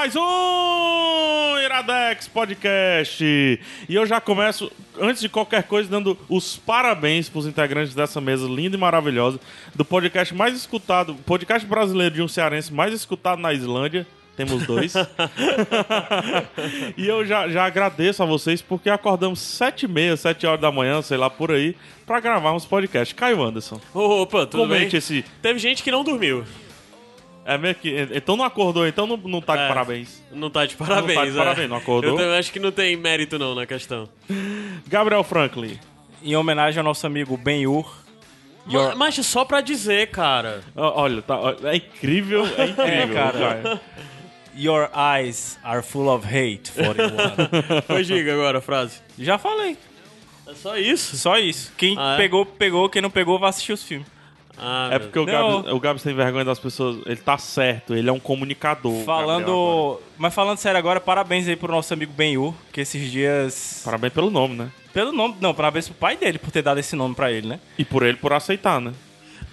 Mais um Iradex Podcast. E eu já começo, antes de qualquer coisa, dando os parabéns para os integrantes dessa mesa linda e maravilhosa do podcast mais escutado, podcast brasileiro de um cearense mais escutado na Islândia. Temos dois. e eu já, já agradeço a vocês porque acordamos sete e meia, sete horas da manhã, sei lá, por aí, para gravarmos podcast. Caio Anderson. Opa, tudo Comente bem? esse... Teve gente que não dormiu. É meio que... Então não acordou, então não, não tá de É. parabéns. Não tá de parabéns, Não tá de é. parabéns, não acordou? Eu também acho que não tem mérito não na questão. Gabriel Franklin. em homenagem ao nosso amigo Ben-Hur. Ma- Mas só pra dizer, cara. Olha, tá, é incrível, é incrível. É, cara. Your eyes are full of hate, 41. Pois diga agora a frase. Já falei. É só isso? Só isso. Quem Ah, é? pegou, pegou. Quem não pegou, vai assistir os filmes. Ah, É porque o. Gabs, o Gabs tem vergonha das pessoas. Ele tá certo, ele é um comunicador. Falando. Mas falando sério agora, parabéns aí pro nosso amigo Ben-Hur, que esses dias. Parabéns pelo nome, né? Pelo nome. Não, parabéns pro pai dele por ter dado esse nome pra ele, né? E por ele por aceitar, né?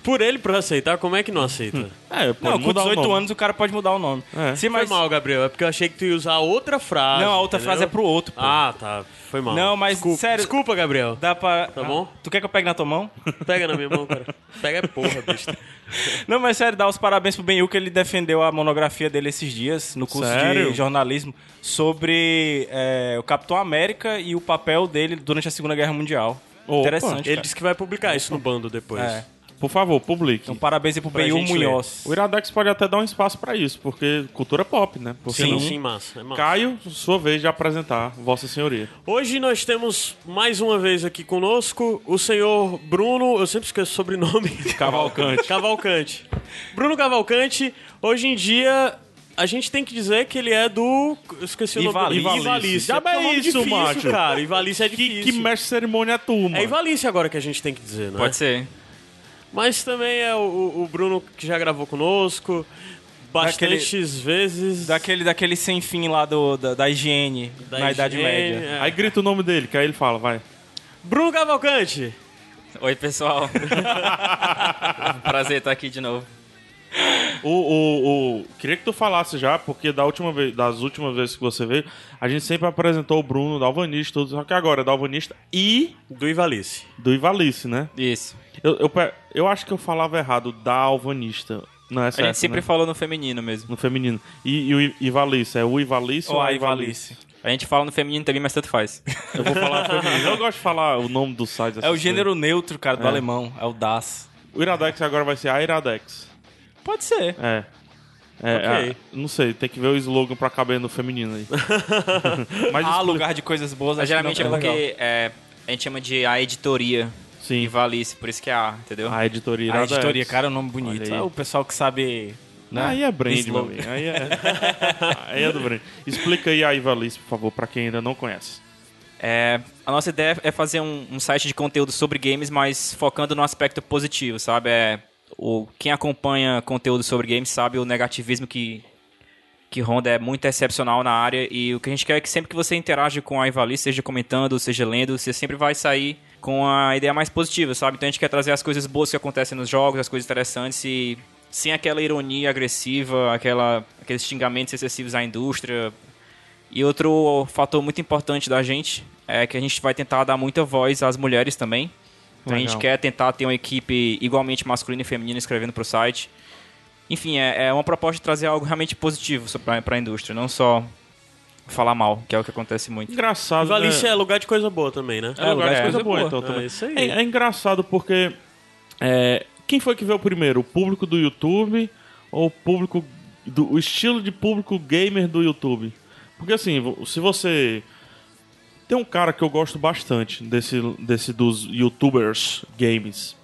Por ele pra aceitar, como é que não aceita? É, pode Não, com mudar o 18 nome. anos o cara pode mudar o nome. É. Sim, Foi mas. mal, Gabriel. É porque eu achei que tu ia usar outra frase. Não, a outra entendeu? frase é pro outro, pô. Ah, tá. Foi mal. Não, mas, Desculpa, sério- Desculpa, Gabriel. Dá pra. Tá bom? Tu quer que eu pegue na tua mão? Pega na minha mão, cara. Pega é porra, bicho. Não, mas sério, dá os parabéns pro Ben que ele defendeu a monografia dele esses dias no curso Sério? de jornalismo sobre é, o Capitão América e o papel dele durante a Segunda Guerra Mundial. Opa. Interessante. Ele cara. disse que vai publicar isso no bando depois. É. Por favor, publique. Então, parabéns aí pro Pra gente ler. Munhoz. O Iradex pode até dar um espaço pra isso, porque cultura pop, né? Por que Sim, não? sim, massa. É massa. Caio, sua vez de apresentar Vossa Senhoria. Hoje nós temos mais uma vez aqui conosco o senhor Bruno, eu sempre esqueço o sobrenome. Cavalcante. Cavalcante. Bruno Cavalcante, hoje em dia a gente tem que dizer que ele é do. Eu esqueci o nome Ivalice. dele. Ivalice. Já porque é um nome isso, difícil, macho. cara. Ivalice é Que, difícil. que mestre de cerimônia é tu, mano? É Ivalice agora que a gente tem que dizer, né? Pode ser. Mas também é o, o Bruno que já gravou conosco bastantes vezes. Daquele, daquele sem fim lá do, da, da higiene da na Idade higiene, Média. é. Aí grita o nome dele, que aí ele fala, vai. Bruno Cavalcante. Oi, pessoal. Prazer estar aqui de novo. O, o, o- Queria que tu falasse já, porque da última vez, das últimas vezes que você veio, a gente sempre apresentou o Bruno, da Alvanista, tudo, só que agora é da Alvanista e Do Ivalice. do Ivalice, né? Isso. Eu, eu, eu acho que eu falava errado da Alvanista. Não é A certo, gente sempre né? falou no feminino mesmo. No feminino. E, e o Ivalice, é o Ivalice Ou ou a a Ivalice. Ivalice? A gente fala no feminino também, mas tanto faz. Eu vou falar feminino. Eu gosto de falar o nome do site. É o gênero neutro, cara, do alemão. É o Das. O Iradex agora vai ser a Iradex. Pode ser. É. É, Ok. é, não sei, tem que ver o slogan pra caber no feminino aí. Mas Há expli- lugar de coisas boas, Mas geralmente é não legal. porque é, a gente chama de a editoria Sim. e Valice, por isso que é A, entendeu? A editoria A Iradex. editoria, cara, é um nome bonito. É o pessoal que sabe. Né? Aí é brand, meu amigo. Aí é, aí é do brand. Explica aí a Ivalice, por favor, pra quem ainda não conhece. É, a nossa ideia é fazer um, um site de conteúdo sobre games, mas focando no aspecto positivo, sabe? É, o, quem acompanha conteúdo sobre games sabe o negativismo que, que ronda é muito excepcional na área e o que a gente quer é que sempre que você interage com a Ivali, seja comentando, seja lendo, você sempre vai sair com a ideia mais positiva, sabe? Então a gente quer trazer as coisas boas que acontecem nos jogos, as coisas interessantes e sem aquela ironia agressiva, aquela, aqueles xingamentos excessivos à indústria, e outro fator muito importante da gente é que a gente vai tentar dar muita voz às mulheres também. Então a gente Legal. quer tentar ter uma equipe igualmente masculina e feminina escrevendo para o site. Enfim, é, é uma proposta de trazer algo realmente positivo para a indústria, não só falar mal, que é o que acontece muito. Engraçado, Ivalice né? é lugar de coisa boa também, né? É lugar de é, coisa coisa boa, boa. então É também. isso aí. É, é engraçado porque é, quem foi que veio primeiro? O público do YouTube ou o público do o estilo de público gamer do YouTube? Porque assim, se você tem um cara que eu gosto bastante desse desse dos YouTubers games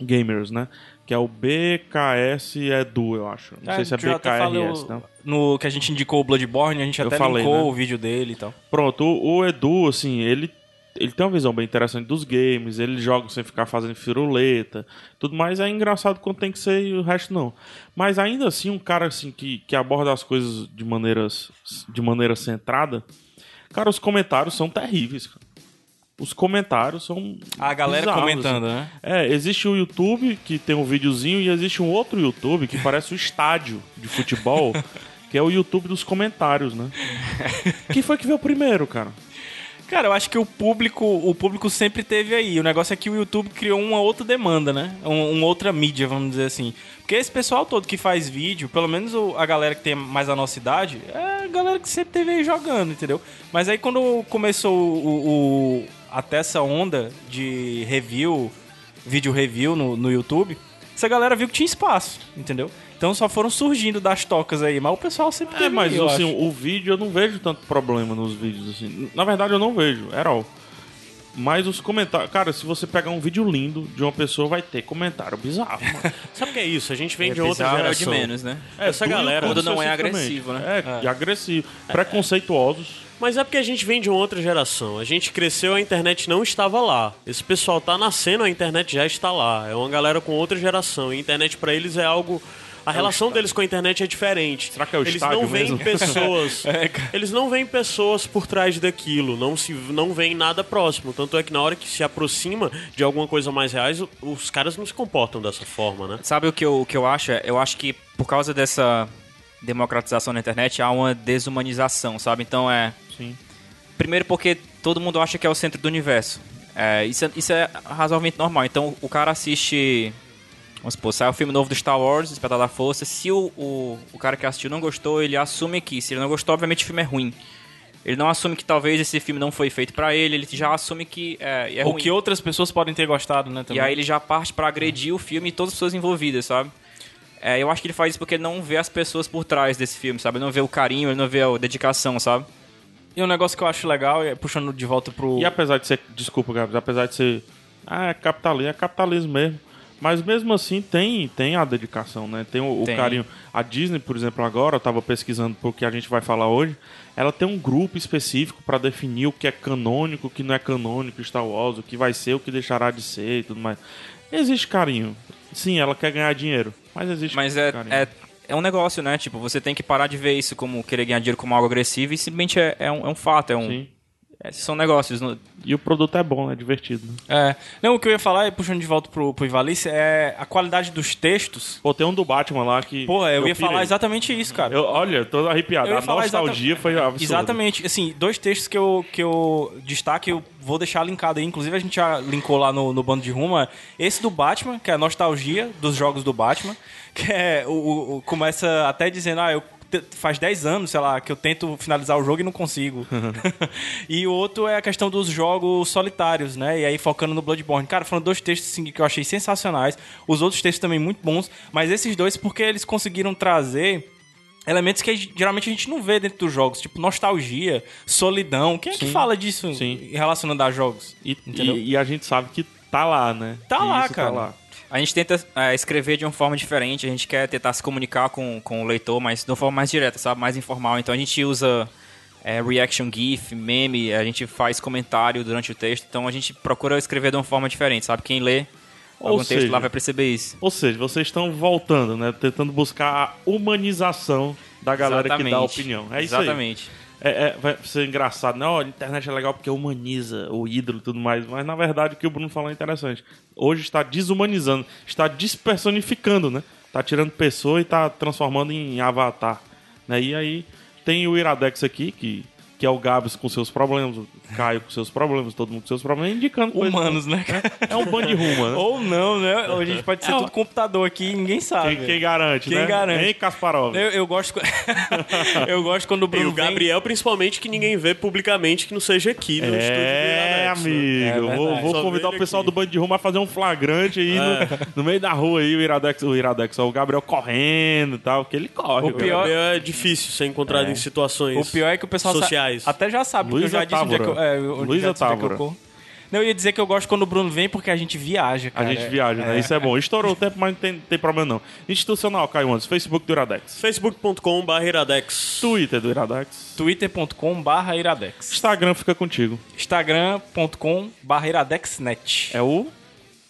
gamers, né? que é o BKS Edu, eu acho. Não sei se é BKRS, não. No que a gente indicou o Bloodborne, a gente Eu até falei, linkou né? o vídeo dele e tal. Pronto, o, o Edu, assim, ele, ele tem uma visão bem interessante dos games, ele joga sem ficar fazendo firuleta, tudo mais é engraçado quando tem que ser e o resto não. Mas ainda assim, um cara assim que, que aborda as coisas de, maneiras, de maneira centrada, cara, os comentários são terríveis, cara. Os comentários são. A galera bizarros, comentando, assim. né? É, existe o YouTube que tem um videozinho e existe um outro YouTube que parece o estádio de futebol, que é o YouTube dos comentários, né? Quem foi que veio primeiro, cara? Cara, eu acho que o público, o público sempre teve aí. O negócio é que o YouTube criou uma outra demanda, né? Um, outra mídia, vamos dizer assim. Porque esse pessoal todo que faz vídeo, pelo menos a galera que tem mais a nossa idade, é a galera que sempre teve aí jogando, entendeu? Mas aí quando começou o, o- até essa onda de review, vídeo review no, no YouTube, essa galera viu que tinha espaço, entendeu? Então só foram surgindo das tocas aí, mas o pessoal sempre É, teve mas eu assim, acho. o vídeo eu não vejo tanto problema nos vídeos, assim. Na verdade, eu não vejo, era all. Mas os comentários. Cara, se você pegar um vídeo lindo de uma pessoa, vai ter comentário bizarro, mano. Sabe o que é isso? A gente vem É de outra é o de geração. menos, né? Essa do galera- Quando não é especificamente. agressivo, né? É, e agressivo. Preconceituosos. Mas é porque a gente vem de uma outra geração. A gente cresceu, a internet não estava lá. Esse pessoal tá nascendo, a internet já está lá. É uma galera com outra geração. E a internet pra eles é algo. A relação deles com a internet é diferente. Será que é o eles estádio não veem mesmo? pessoas. eles não veem pessoas por trás daquilo. Não se não veem nada próximo. Tanto é que na hora que se aproxima de alguma coisa mais reais, os caras não se comportam dessa forma, né? Sabe o que eu, o que eu acho? É, Eu acho que por causa dessa democratização na internet há uma desumanização, sabe? Então é. Sim. Primeiro porque todo mundo acha que é o centro do universo. É, isso, é, isso é razoavelmente normal. Então o cara assiste. Vamos supor, sai o filme novo do Star Wars, Despertar da Força. Se o, o, o cara que assistiu não gostou, ele assume que. Se ele não gostou, obviamente o filme é ruim. Ele não assume que talvez esse filme não foi feito pra ele, ele já assume que é, é Ou ruim. que outras pessoas podem ter gostado, né? E Também. aí ele já parte pra agredir o filme e todas as pessoas envolvidas, sabe? É, eu acho que ele faz isso porque ele não vê as pessoas por trás desse filme, sabe? Ele não vê o carinho, ele não vê a dedicação, sabe? E um negócio que eu acho legal, é puxando de volta pro. E apesar de ser. Desculpa, Gabs, apesar de ser. Ah, é capitalismo, é capitalismo mesmo. Mas mesmo assim tem, tem a dedicação, né? Tem o, o Tem. carinho. A Disney, por exemplo, agora, eu tava pesquisando porque a gente vai falar hoje. Ela tem um grupo específico para definir o que é canônico, o que não é canônico, Star Wars, o que vai ser, o que deixará de ser e tudo mais. Existe carinho. Sim, ela quer ganhar dinheiro. Mas existe Mas é, carinho. é, é um negócio, né? Tipo, você tem que parar de ver isso como querer ganhar dinheiro como algo agressivo e simplesmente é, é, um, é um fato, é um. Sim. É- são negócios. E o produto é bom, é divertido. Né? É. Não, o que eu ia falar, e puxando de volta pro, pro Ivalice, é a qualidade dos textos. Pô, tem um do Batman lá que. Pô, eu, ia pirei. falar exatamente isso, cara. Eu, olha, tô arrepiado. Eu ia A nostalgia exata- foi absurda. Exatamente. Assim, dois textos que eu, que eu destaque, eu vou deixar linkado aí. Inclusive, a gente já linkou lá no, no bando de rumo. é Esse do Batman, que é a nostalgia dos jogos do Batman. Que é. O- o- começa até dizendo, ah, eu. Faz 10 anos, sei lá, que eu tento finalizar o jogo e não consigo. e o outro é a questão dos jogos solitários, né? E aí focando no Bloodborne. Cara, foram dois textos assim, que eu achei sensacionais. Os outros textos também muito bons. Mas esses dois, porque eles conseguiram trazer elementos que geralmente a gente não vê dentro dos jogos, tipo nostalgia, solidão. Quem é que Sim. fala disso Sim. relacionando a jogos? E, e- e a gente sabe que tá lá, né? Tá Que lá, isso cara. Tá lá. A gente tenta é, escrever de uma forma diferente, a gente quer tentar se comunicar com, com o leitor, mas de uma forma mais direta, sabe? Mais informal. Então a gente usa é, reaction GIF, meme, a gente faz comentário durante o texto, então a gente procura escrever de uma forma diferente, sabe? Quem lê Ou algum texto seja, lá vai perceber isso. Ou seja, vocês estão voltando, né? Tentando buscar a humanização da galera que dá Exatamente. opinião. É isso aí. Exatamente. É, é, vai ser engraçado, né? Olha, a internet é legal porque humaniza o ídolo e tudo mais, mas na verdade o que o Bruno falou é interessante. Hoje está desumanizando, está despersonificando, né? Tá tirando pessoa e tá transformando em avatar. Né? E aí tem o Iradex aqui, que, que é o Gabs com seus problemas, o Caio com seus problemas, todo mundo com seus problemas, indicando coisas. Humanos, né? É um band ruma, né? Ou não, né? Ou a gente pode ser É, tudo computador aqui e ninguém sabe. Quem, quem garante, Quem né? garante? Hein, Kasparov? Eu, eu gosto. eu gosto quando o E Bruno o vem- Gabriel, principalmente, que ninguém vê publicamente que não seja aqui no estúdio É, né? amigo. É vou vou convidar o pessoal aqui. do Band de Rumo a fazer um flagrante aí no, no meio da rua aí, o Iradex, o Iradex, ó, o Gabriel correndo e tal, que ele corre. O pior- Gabriel é difícil ser encontrado em situações O pior é que o pessoal sa- até já sabe, porque eu já disse onde é que eu, é, Luísa já disse onde é que eu corro. Não, eu ia dizer que eu gosto quando o Bruno vem porque a gente viaja, A cara. gente viaja, né? Isso é bom. Estourou o tempo, mas não tem, tem problema não. Institucional, Caio Andes. Facebook do Iradex. facebook.com.br iradex. Twitter do Iradex. twitter.com barra iradex. Instagram fica contigo. instagram.com barra iradexnet. É o,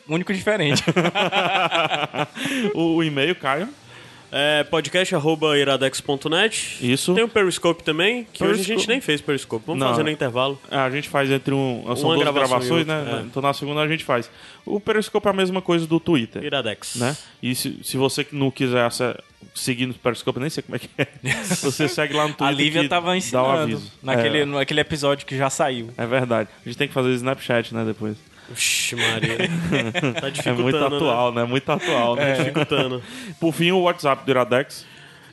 Único diferente. o, o e-mail, Caio. É, podcast arroba iradex.net. Isso. Tem o Periscope também, que hoje a gente nem fez Periscope. Vamos Não. fazer no intervalo. É, A gente faz entre um. São Uma duas gravação gravações, né? é. Então na segunda a gente faz. O Periscope é a mesma coisa do Twitter. Iradex. Né? E se, se você não quiser seguir no Periscope, nem sei como é que é. Você segue lá no Twitter. a Lívia tava Dá o ensinando aviso. naquele, É, naquele episódio que já saiu. é verdade. A gente tem que fazer Snapchat, né? Depois. Oxi, Maria. tá É dificultando, muito né? atual, né? Muito atual, né? Dificultando. Por fim, o WhatsApp do Iradex.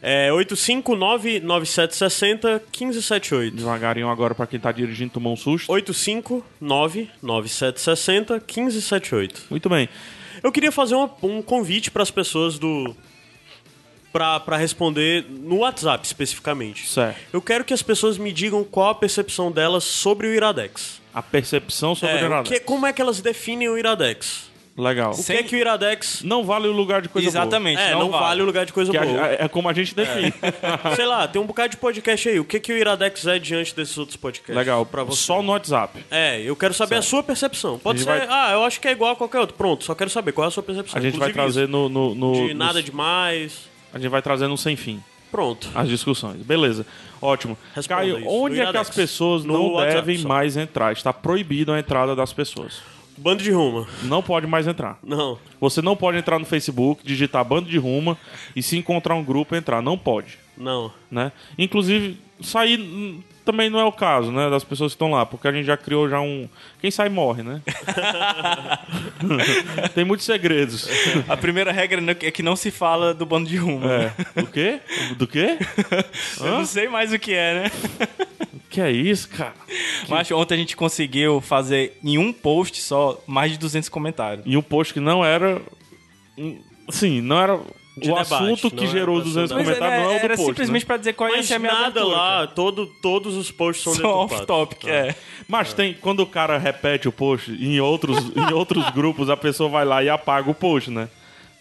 É 859-9760-1578. Devagarinho agora pra quem tá dirigindo tomar um susto. 859-9760-1578. Muito bem. Eu queria fazer uma- um convite para as pessoas do. Pra, pra responder no WhatsApp especificamente. Certo. Eu quero que as pessoas me digam qual a percepção delas sobre o Iradex. A percepção sobre É, o Iradex. que- como é que elas definem o Iradex? Legal. O que é que o Iradex. Não vale o lugar de coisa Exatamente. É, não, vale o lugar de coisa boa. Que boa. a- é como a gente define. Sei lá, tem um bocado de podcast aí. O que, que o Iradex é diante desses outros podcasts? Legal. Pra você. Só no WhatsApp. É, eu quero saber a sua percepção. Pode ser, vai- ah, eu acho que é igual a qualquer outro. Pronto, só quero saber qual é a sua percepção. A gente vai Inclusive trazer no, no, no- de no- nada demais. A gente vai trazer no sem fim. Pronto. As discussões. Beleza. Ótimo. Responda Caio, isso. onde No é que as Iradex. pessoas No não WhatsApp devem só. mais entrar? Está proibido a entrada das pessoas. Bando de ruma. Não pode mais entrar. Não. Você não pode entrar no Facebook, digitar bando de ruma e se encontrar um grupo entrar. Não pode. Não. Né? Inclusive, sair também não é o caso, né? Das pessoas que estão lá, porque a gente já criou já um. Quem sai morre, né? Tem muitos segredos. A primeira regra é que não se fala do bando de rumo. É. O quê? Do quê? Eu não sei mais o que é, né? Que é isso, cara? Mas ontem a gente conseguiu fazer em um post só mais de 200 comentários. E um post que não era. Sim, não era. De o debate, assunto que não gerou os 200 pra ser- comentários não é o do era post. simplesmente né? pra dizer qual ia Mas ser a minha nada aventura, lá, cara. todo, todos os posts são Só deturpados. off-topic, é. Mas tem, quando o cara repete o post, em outros, em outros grupos a pessoa vai lá e apaga o post, né?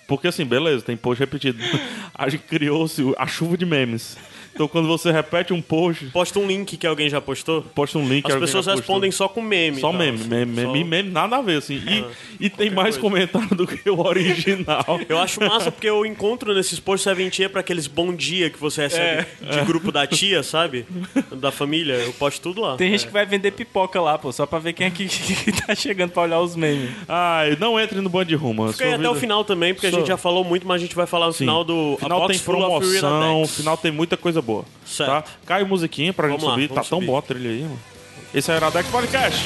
Porque assim, beleza, tem post repetido. A gente criou-se a chuva de memes. Então quando você repete um post, Posta um link que alguém já postou. posta um link. As pessoas já postou. respondem só com meme. Só tá? meme, meme, Só- meme, meme, nada a ver, assim. E, Ah, e tem mais comentário do que o original. Eu acho massa porque eu encontro nesses posts serventia pra aqueles bom dia que você recebe É. de grupo da tia, sabe? Da família. Eu posto tudo lá. Tem gente que vai vender pipoca lá, pô, só pra ver quem é que, que tá chegando pra olhar os memes. Ai, não entre no Band de Rumo. Fica aí até o final também, porque a gente já falou muito, mas a gente vai falar no final do final A tem Box of promoção, final tem muita coisa boa. Certo. Tá? Cai musiquinha pra gente Vamos lá, subir. Tá vamos tão subir. bom a trilha aí, mano. Esse é o Iradex Podcast.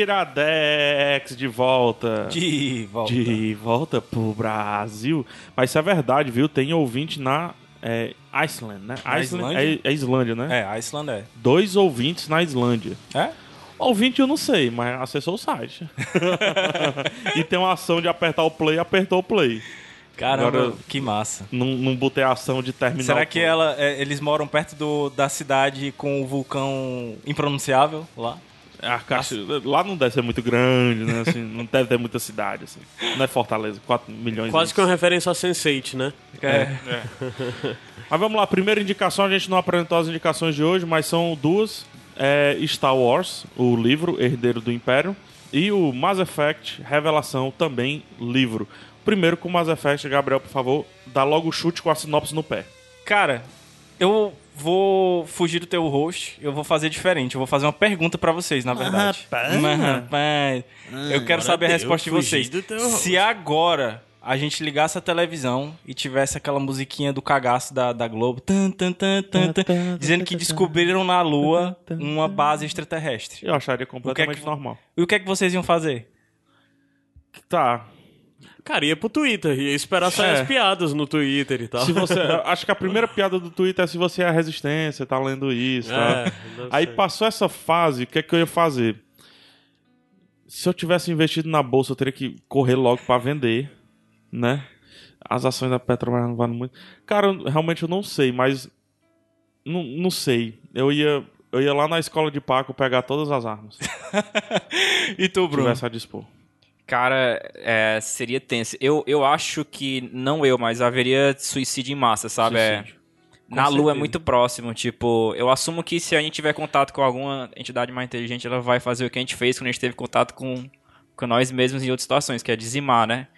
Iradex de volta. De volta. De volta pro Brasil. Mas isso é verdade, viu? Tem ouvinte na é, Iceland, né? Na Iceland Islândia? É, é Islândia, né? É, Iceland é. Dois ouvintes na Islândia. É? Ouvinte eu não sei, mas acessou o site. e tem uma ação de apertar o play, apertou o play. Caramba, Agora- que massa. Não, não botei a ação de terminar Será que ela, é, eles moram perto do, da cidade com o vulcão impronunciável lá? A caixa, lá não deve ser muito grande, né? Assim, não deve ter muita cidade, assim. Não é Fortaleza, 4 milhões Quase de... que uma referência a Sense8, né? É. Mas vamos lá, primeira indicação, a gente não apresentou as indicações de hoje, mas são duas. É Star Wars, o livro Herdeiro do Império, e o Mass Effect Revelação, também livro. Primeiro com o Mass Effect, Gabriel, por favor, dá logo o chute com a sinopse no pé. Cara, eu vou fugir do teu host, eu vou fazer diferente. Eu vou fazer uma pergunta pra vocês, na verdade. rapaz. Mas, rapaz, eu quero saber a resposta de vocês. Se agora a gente ligasse a televisão e tivesse aquela musiquinha do cagaço da, da Globo, tan, tan, tan, dizendo que descobriram na Lua uma base extraterrestre. Eu acharia completamente que- normal. E o que é que vocês iam fazer? Tá. Cara, ia pro Twitter, ia esperar sair É. as piadas no Twitter e tal. Se você, acho que a primeira piada do Twitter é se você é a resistência, tá lendo isso, tá? É, Aí ser. passou essa fase, o que é que eu ia fazer? Se eu tivesse investido na bolsa, eu teria que correr logo pra vender, né? As ações da Petrobras não valem muito. Cara, eu- realmente eu não sei, mas não, não sei. Eu ia eu ia lá na escola de Paco pegar todas as armas E tu, Bruno? tivesse a dispor. Cara, é, seria tenso. Eu, eu acho que, não eu, mas haveria suicídio em massa, sabe? É, Suicídio. na Com Lua é certeza. muito próximo. Tipo, eu assumo que se a gente tiver contato com alguma entidade mais inteligente, ela vai fazer o que a gente fez quando a gente teve contato com, com nós mesmos em outras situações, que é dizimar, né?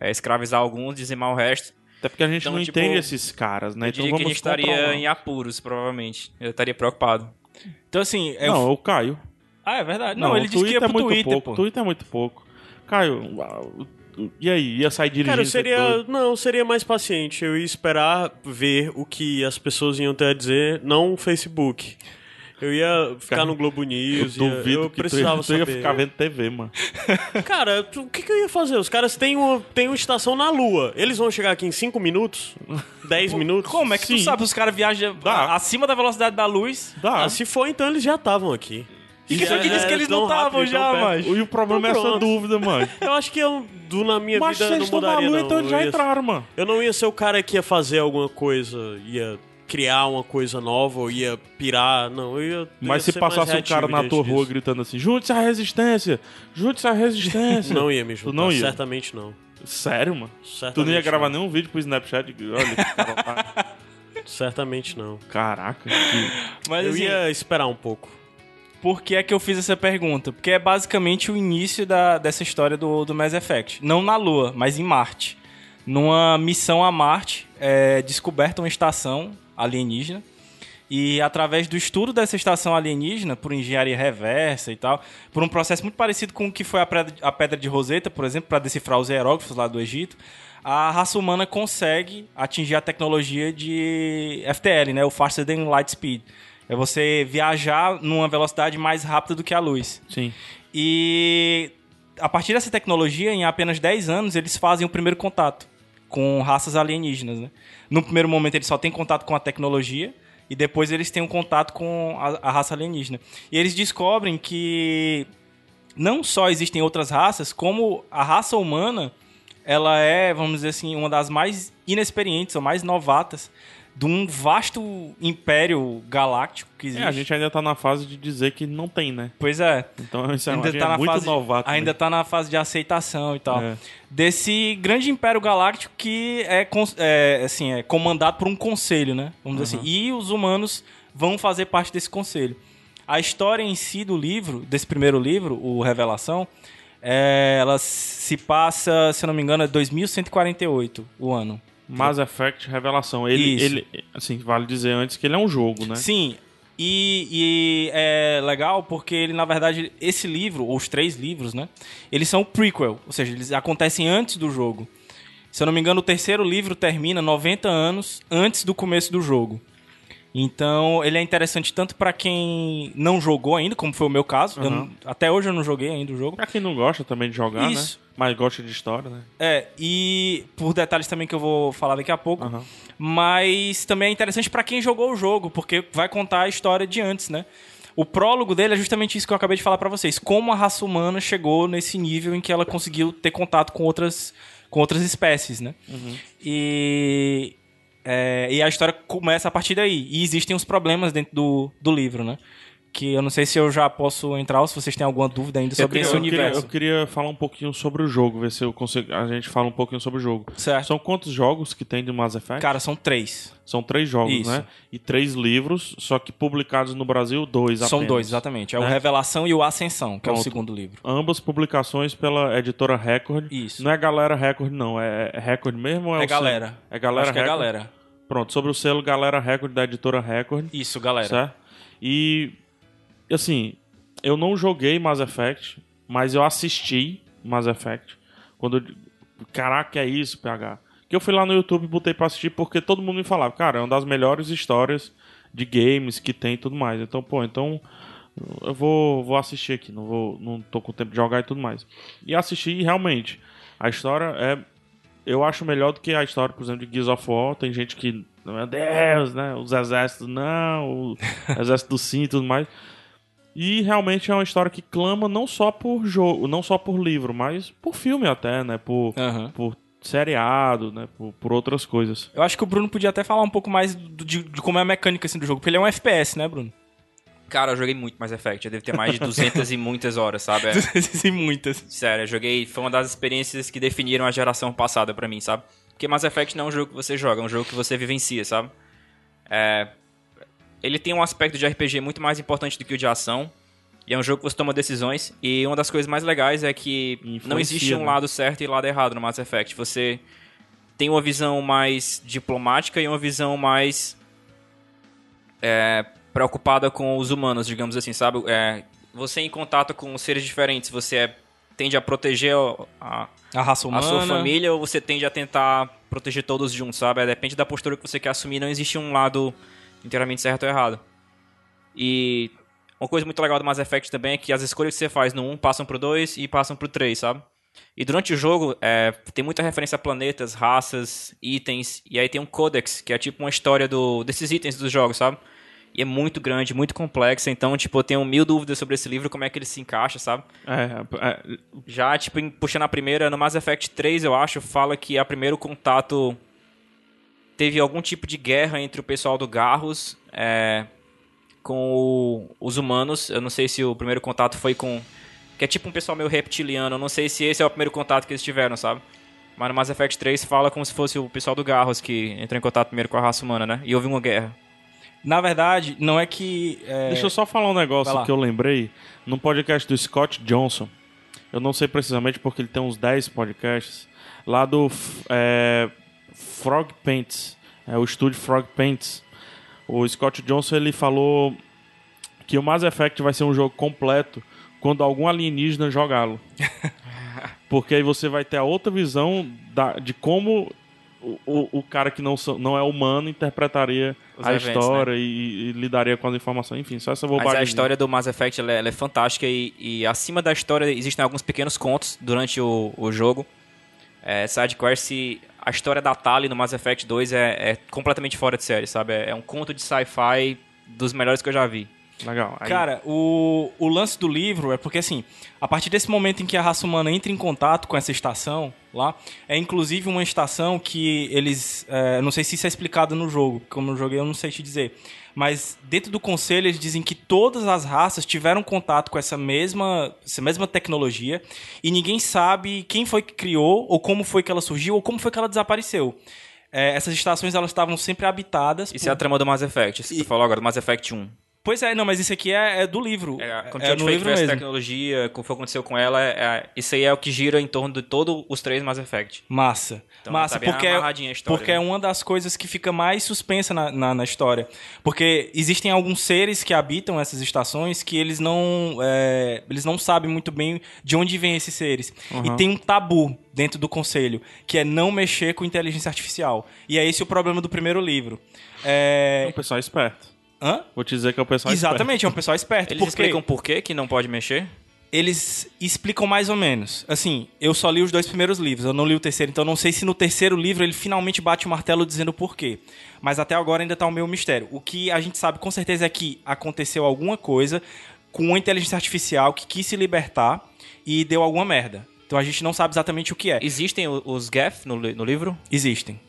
É escravizar alguns, dizimar o resto. Até porque a gente Então, não tipo, entende esses caras, né? Eu Então diria que a vamos gente estaria em apuros, provavelmente. Eu estaria preocupado. Então, assim... eu- Não, eu caio. Ah, é verdade. Não, Não, ele disse que ia Twitter pro é muito Twitter, pouco. pô. Twitter é muito pouco. Caio, e aí? Ia sair dirigindo? Cara, seria. Não, seria mais paciente. Eu ia esperar ver o que as pessoas iam ter a dizer, não o Facebook. Eu ia ficar Cara, no Globo Eu News. ia- duvido eu que tu ia, precisava tu ia ficar vendo TV, mano. Cara, tu- o que, que eu ia fazer? Os caras têm uma, têm uma estação na Lua. Eles vão chegar aqui em 5 minutos? 10 minutos? Como é que tu Sim. sabe? Os caras viajam Dá. acima da velocidade da luz. Dá. Ah, se for, então eles já estavam aqui. E quem foi que disse que eles não estavam já, mas... E o problema é Então essa dúvida, mano. Eu acho que eu, do, na minha Mas vida, vocês não mudaria, lua, não. então eles Eu já entraram, mano. Eu não ia ser o cara que ia fazer alguma coisa, ia criar uma coisa nova, ou ia pirar, não. Eu ia, eu Mas ia se passasse um cara na tua rua gritando assim, junte-se à resistência, junte-se à resistência. Não ia me juntar, não ia? certamente não. Sério, mano? Certamente Tu não ia gravar não. nenhum vídeo pro Snapchat? Olha, que cara tá- Certamente não. Caraca. que- Mas eu assim, ia esperar um pouco. Por que é que eu fiz essa pergunta? Porque é basicamente o início da, dessa história do, do Mass Effect. Não na Lua, mas em Marte. Numa missão a Marte, é descoberta uma estação alienígena. E através do estudo dessa estação alienígena, por engenharia reversa e tal, por um processo muito parecido com o que foi a pedra, de Rosetta, por exemplo, para decifrar os hieróglifos lá do Egito, a raça humana consegue atingir a tecnologia de FTL, né, o Faster Than Light Speed. É você viajar numa velocidade mais rápida do que a luz. Sim. E a partir dessa tecnologia, em apenas 10 anos, eles fazem o primeiro contato com raças alienígenas. Né? No primeiro momento, eles só têm contato com a tecnologia e depois eles têm um contato com a, a raça alienígena. E eles descobrem que não só existem outras raças, como a raça humana ela é, vamos dizer assim, uma das mais inexperientes ou mais novatas de um vasto império galáctico que existe. É, a gente ainda tá na fase de dizer que não tem, né? Pois é Então isso é, ainda tá é na muito fase novato. ainda né? tá na fase de aceitação e tal É. desse grande império galáctico que é, é, assim é comandado por um conselho né vamos dizer assim e os humanos vão fazer parte desse conselho a história em si do livro desse primeiro livro o Revelação é, ela se passa se eu não me engano é 2148 o ano Mass Effect Revelação. Ele, Isso. ele, assim, vale dizer antes que ele é um jogo, né? Sim. E, e é legal porque ele, na verdade, esse livro, ou os três livros, né? Eles são prequel, ou seja, eles acontecem antes do jogo. Se eu não me engano, o terceiro livro termina 90 anos antes do começo do jogo. Então, ele é interessante tanto pra quem não jogou ainda, como foi o meu caso. Não- até hoje eu não joguei ainda o jogo. Pra quem não gosta também de jogar, Isso. né? Mas gosta de história, né? É, e por detalhes também que eu vou falar daqui a pouco. Aham. Mas também é interessante pra quem jogou o jogo, porque vai contar a história de antes, né? O prólogo dele é justamente isso que eu acabei de falar pra vocês. Como a raça humana chegou nesse nível em que ela conseguiu ter contato com outras, com outras espécies, né? E, é, e a história começa a partir daí. E existem os problemas dentro do, do livro, né? Que eu não sei se eu já posso entrar ou se vocês têm alguma dúvida ainda sobre eu, esse queria, universo. eu queria falar um pouquinho sobre o jogo, ver se eu consigo. A gente fala um pouquinho sobre o jogo. Certo. São quantos jogos que tem de Mass Effect? Cara, são três. São três jogos, Isso. né? E três livros, só que publicados no Brasil, dois São apenas. dois, exatamente. É o Né? Revelação e o Ascensão, que é o Pronto. segundo livro. Ambas publicações pela editora Record. Isso. Não é Galera Record, não. É é Record mesmo ou é, É o galera. selo? É Galera Acho que é Record? galera. Pronto, sobre o selo Galera Record da editora Record. Isso, galera. Certo? E, assim, eu não joguei Mass Effect, mas eu assisti Mass Effect. Quando eu... Caraca, é isso, PH. Que eu fui lá no YouTube e botei pra assistir porque todo mundo me falava, cara, é uma das melhores histórias de games que tem e tudo mais. Então, pô, então eu vou, vou assistir aqui, não vou não tô com tempo de jogar e tudo mais. E assisti realmente A história é. Eu acho melhor do que a história, por exemplo, de Gears of War. Tem gente que. Meu Deus, né? Os exércitos não, o exército do sim e tudo mais. E realmente é uma história que clama não só por jogo, não só por livro, mas por filme até, né? Por, Aham. por seriado, né? Por, por outras coisas. Eu acho que o Bruno podia até falar um pouco mais do- de, de como é a mecânica assim, do jogo, porque ele é um FPS, né, Bruno? Cara, eu joguei muito Mass Effect. Eu devo ter mais de 200 e muitas horas, sabe? É, Existem muitas. sério, eu joguei. Foi uma das experiências que definiram a geração passada pra mim, sabe? Porque Mass Effect não é um jogo que você joga, é um jogo que você vivencia, sabe? É, ele tem um aspecto de RPG muito mais importante do que o de ação. E é um jogo que você toma decisões. E uma das coisas mais legais é que não existe um né? lado certo e lado errado no Mass Effect. Você tem uma visão mais diplomática e uma visão mais é, preocupada com os humanos, digamos assim, sabe? É, você em contato com seres diferentes, você é- tende a proteger a, A raça a humana. sua família ou você tende a tentar proteger todos juntos, sabe? Depende da postura que você quer assumir, não existe um lado inteiramente certo ou errado. E uma coisa muito legal do Mass Effect também é que as escolhas que você faz no 1 passam pro 2 e passam pro 3, sabe? E durante o jogo, é, tem muita referência a planetas, raças, itens, e aí tem um codex, que é tipo uma história do, desses itens dos jogos, sabe? E é muito grande, muito complexa, então, tipo, eu tenho mil dúvidas sobre esse livro, como é que ele se encaixa, sabe? É, é, Já, tipo, puxando a primeira, no Mass Effect 3, eu acho, fala que a primeiro contato teve algum tipo de guerra entre o pessoal do Garros é, com o- os humanos. Eu não sei se o primeiro contato foi com. Que é tipo um pessoal meio reptiliano. Eu não sei se esse é o primeiro contato que eles tiveram, sabe? Mas no Mass Effect 3 fala como se fosse o pessoal do Garros que entrou em contato primeiro com a raça humana, né? E houve uma guerra. Na verdade, não é que. é, Deixa eu só falar um negócio que eu lembrei. No podcast do Scott Johnson, eu não sei precisamente porque ele tem uns 10 podcasts, lá do é, Frog Paints, é, o estúdio Frog Paints. O Scott Johnson ele falou que o Mass Effect vai ser um jogo completo quando algum alienígena jogá-lo. Porque aí você vai ter a outra visão da- de como o, o, o cara que não, não é humano interpretaria Os a eventos, história e, e lidaria com as informações. Enfim, só essa Mas bobagem. a história do Mass Effect ela é, ela é fantástica e, e acima da história existem alguns pequenos contos durante o, o jogo. É, a história da Tali no Mass Effect 2 é, é completamente fora de série, sabe? É, é um conto de sci-fi dos melhores que eu já vi. Legal. Aí- Cara, o, o lance do livro é porque, assim, a partir desse momento em que a raça humana entra em contato com essa estação lá, é inclusive uma estação que eles. é, não sei se isso é explicado no jogo, como eu joguei, eu não sei te dizer. Mas dentro do conselho eles dizem que todas as raças tiveram contato com essa mesma, essa mesma tecnologia e ninguém sabe quem foi que criou, ou como foi que ela surgiu, ou como foi que ela desapareceu. É, essas estações elas estavam sempre habitadas. Isso por- é a trama do Mass Effect, isso que E- tu falou agora, do Mass Effect 1. Pois é, não, mas isso aqui é, é do livro. É, quando é é, no livro mesmo. tecnologia, como foi que aconteceu com ela, é- é- isso aí é o que gira em torno de todos os três Mass Effect. Massa. Então, Massa, tá porque, é, amarradinha a história, porque né? é uma das coisas que fica mais suspensa na, na, na história. Porque existem alguns seres que habitam essas estações que eles não, é, eles não sabem muito bem de onde vêm esses seres. E tem um tabu dentro do conselho, que é não mexer com inteligência artificial. E é esse o problema do primeiro livro. É É... um pessoal esperto. Hã? Vou te dizer que é o pessoal Exatamente, é um pessoal esperto. Eles porque explicam por que que não pode mexer? eles explicam mais ou menos. Assim, eu só li os dois primeiros livros, eu não li o terceiro, então não sei se no terceiro livro ele finalmente bate o martelo dizendo o porquê. Mas até agora ainda tá o meu mistério. O que a gente sabe com certeza é que aconteceu alguma coisa com uma inteligência artificial que quis se libertar e deu alguma merda. Então a gente não sabe exatamente o que é. Existem os Geth no, li- no livro? Existem.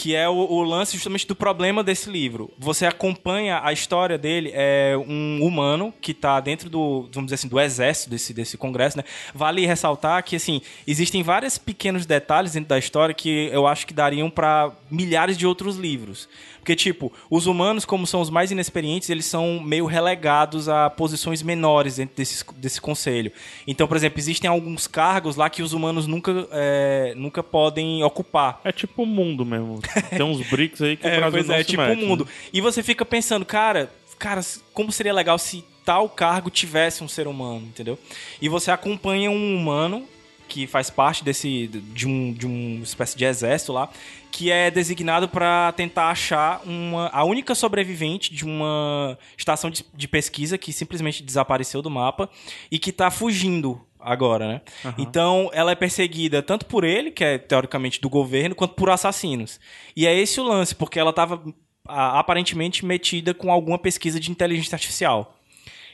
Que é o, o lance justamente do problema desse livro. Você acompanha a história dele, é um humano que está dentro do, vamos dizer assim, do exército desse, desse congresso, né? Vale ressaltar que, assim, existem vários pequenos detalhes dentro da história que eu acho que dariam para milhares de outros livros. Porque, tipo, os humanos, como são os mais inexperientes, eles são meio relegados a posições menores dentro desse, desse conselho. Então, por exemplo, existem alguns cargos lá que os humanos nunca, é, nunca podem ocupar. É tipo o mundo mesmo. Tem uns bricks aí que o É, Brasil pois não é, se tipo mete, o mundo. né? E você fica pensando, cara, cara, como seria legal se tal cargo tivesse um ser humano, entendeu? E você acompanha um humano que faz parte desse de um de uma espécie de exército lá, que é designado para tentar achar uma a única sobrevivente de uma estação de, de pesquisa que simplesmente desapareceu do mapa e que tá fugindo agora, né? Então, ela é perseguida tanto por ele, que é teoricamente do governo, quanto por assassinos. E é esse o lance, porque ela estava aparentemente metida com alguma pesquisa de inteligência artificial.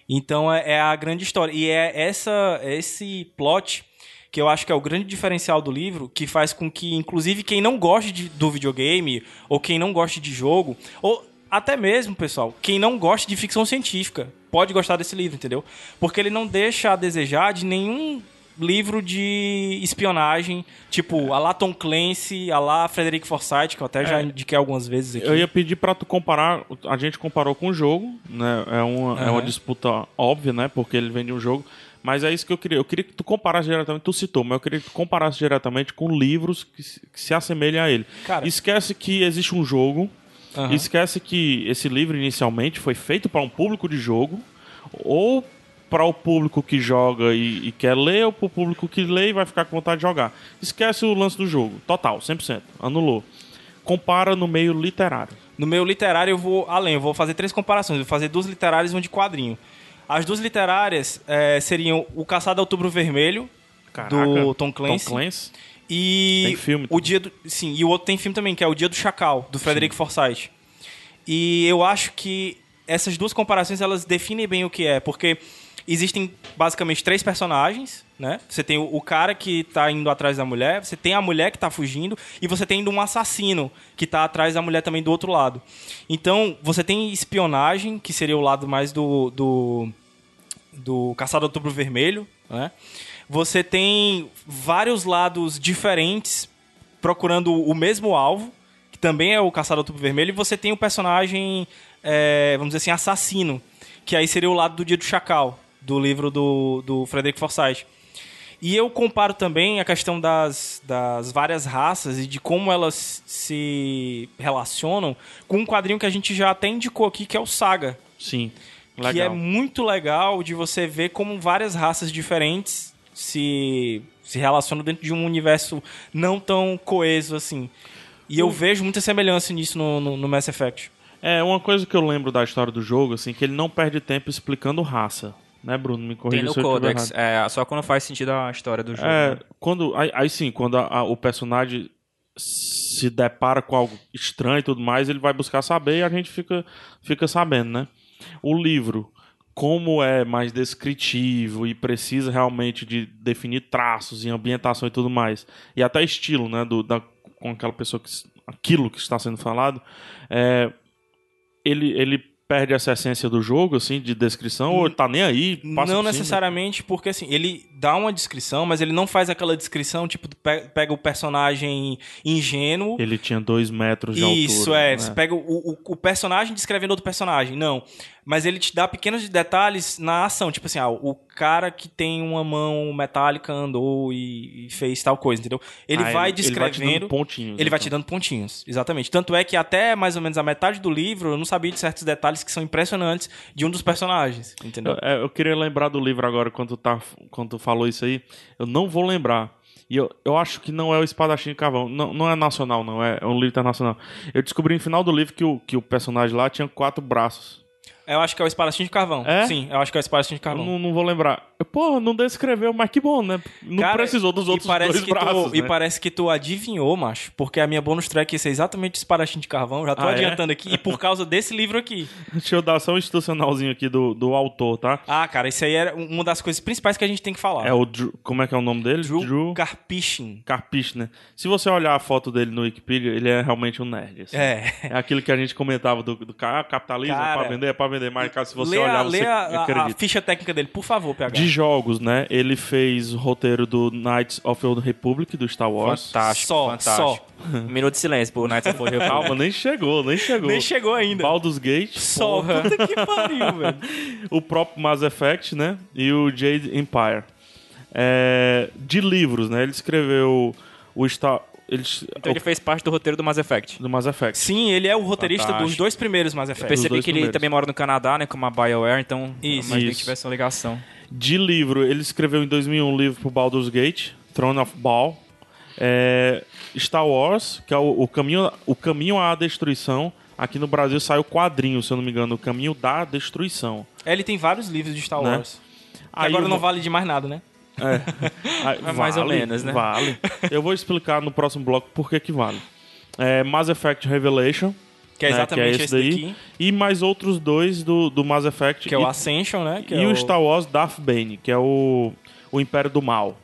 Então, é, é a grande história. E é essa esse plot que eu acho que é o grande diferencial do livro, que faz com que, inclusive, quem não gosta de- do videogame, ou quem não gosta de jogo, ou até mesmo, pessoal, quem não gosta de ficção científica, pode gostar desse livro, entendeu? Porque ele não deixa a desejar de nenhum livro de espionagem, tipo a lá Tom Clancy, a lá Frederick Forsyth, que eu até já indiquei algumas vezes aqui. Eu ia pedir pra tu comparar. A gente comparou com o jogo, né? É uma, é uma disputa óbvia, né? Porque ele vem de um jogo. Mas é isso que eu queria. Eu queria que tu comparasse diretamente. Tu citou, mas eu queria que tu comparasse diretamente com livros que, se- que se assemelhem a ele. Cara- Esquece que existe um jogo. Aham. Esquece que esse livro inicialmente foi feito para um público de jogo. Ou para o público que joga e, e quer ler, ou para o público que lê e vai ficar com vontade de jogar. Esquece o lance do jogo. Total, 100%. Anulou. Compara no meio literário. No meu literário eu vou além, eu vou fazer três comparações. Eu vou fazer duas literárias e uma de quadrinho. As duas literárias eh, seriam O Caçado ao Outubro Vermelho, do Tom Clancy. Tom Clancy. E Tem filme o dia do, sim, e o outro tem filme também, que é o Dia do Chacal, do Frederick Forsyth. E eu acho que essas duas comparações elas definem bem o que é, porque existem basicamente três personagens, né? Você tem o, cara que tá indo atrás da mulher, você tem a mulher que tá fugindo e você tem um assassino que tá atrás da mulher também do outro lado. Então, você tem espionagem, que seria o lado mais do do, do Caçado Vermelho, né? Você tem vários lados diferentes procurando o mesmo alvo, que também é o Caçado Outubro Vermelho, e você tem o personagem, é, vamos dizer assim, assassino, que aí seria o lado do Dia do Chacal, do livro do, do Frederick Forsyth. E eu comparo também a questão das, das várias raças e de como elas se relacionam com um quadrinho que a gente já até indicou aqui, que é o Saga, Sim. que é Legal. muito legal de você ver como várias raças diferentes se, se relacionam dentro de um universo não tão coeso assim. E eu vejo muita semelhança nisso no, no, no Mass Effect. É, uma coisa que eu lembro da história do jogo, assim, que ele não perde tempo explicando raça. Né, Bruno? Me Tem corrija no se eu estiver Codex. É, só quando faz sentido a história do jogo. É, né? quando, aí, aí sim, quando a- a- o personagem se depara com algo estranho e tudo mais, ele vai buscar saber e a gente fica, fica sabendo, né? O livro, como é mais descritivo e precisa realmente de definir traços e ambientação e tudo mais, e até estilo, né, do, da, com aquela pessoa que aquilo que está sendo falado, é, ele, ele perde essa essência do jogo, assim, de descrição, ou tá nem aí, passa não necessariamente, porque assim, ele dá uma descrição, mas ele não faz aquela descrição, tipo, pe- pega o personagem ingênuo. Ele tinha dois metros de Isso, altura. é. né? Você pega o, o, o personagem descrevendo outro personagem. Não. Mas ele te dá pequenos detalhes na ação. Tipo assim, ah, o cara que tem uma mão metálica andou e, e fez tal coisa, entendeu? Ele Ah, vai ele- ele vai te descrevendo. dando pontinhos, Ele vai então. te dando pontinhos. Exatamente. Tanto é que até mais ou menos a metade do livro eu não sabia de certos detalhes que são impressionantes de um dos personagens. Entendeu? Eu, é, eu queria lembrar do livro agora, quando tu, tá, quando tu falou isso aí. Eu não vou lembrar. E eu, eu acho que não é o Espadachim de Carvão. Não, não é nacional, não. É, é um livro internacional. Eu descobri no final do livro que o, que o personagem lá tinha quatro braços. Eu acho que é o espadachim de carvão. É? Sim, eu acho que é o espadachim de carvão. não, não vou lembrar. Pô, não descreveu, mas que bom, né? Não Cara, precisou dos e outros dois braços. tu, E né? parece que tu adivinhou, macho. Porque a minha bonus track ia ser exatamente espadachim de carvão. Já tô Ah, é? adiantando aqui. E por causa desse livro aqui. Deixa eu dar só um institucionalzinho aqui do, do autor, tá? Ah, cara, isso aí era uma das coisas principais que a gente tem que falar. É o Drew, Como é que é o nome dele? Drew, Karpyshyn. Karpish, né? Se você olhar a foto dele no Wikipedia, ele é realmente um nerd. assim. É. É aquilo que a gente comentava do, do cara, capitalismo é Cara, pra vender, é pra vender, mas cara, se você lê olhar, a, você lê a, a- ficha técnica dele, por favor, PH. De jogos, né? Ele fez o roteiro do Knights of the Republic, do Star Wars. Fantástico, Só, fantástico. Um minuto de silêncio pro Knights of the Republic. Calma, nem chegou, nem chegou. Nem chegou ainda. Baldur's Gate, Só, puta que pariu, velho. o próprio Mass Effect, né? E o Jade Empire. É, de livros, né? Ele escreveu o Star... Ele, Então ele fez parte do roteiro do Mass Effect. do Mass Effect. Sim, ele é o roteirista Fantástico. dos dois primeiros Mass Eu Effect. percebi dois que ele primeiros. também mora no Canadá, né? Como a BioWare, então Isso. imaginei Isso. que tivesse uma ligação. De livro, ele escreveu em 2001 um livro pro Baldur's Gate, Throne of Baal. É, Star Wars, que é o, o caminho, o caminho à destruição. Aqui no Brasil saiu o quadrinho, se eu não me engano, o caminho da destruição. É, Ele tem vários livros de Star Né? Wars. Agora uma- não vale de mais nada, né? Ah, mais ou menos, né? Vale. Eu vou explicar no próximo bloco por que que vale. É Mass Effect Revelation. Que é né, exatamente esse esse daí. daqui. E mais outros dois do, do Mass Effect. Que é o e, Ascension, né? Que e é o Star Wars Darth Bane, que é o, o Império do Mal.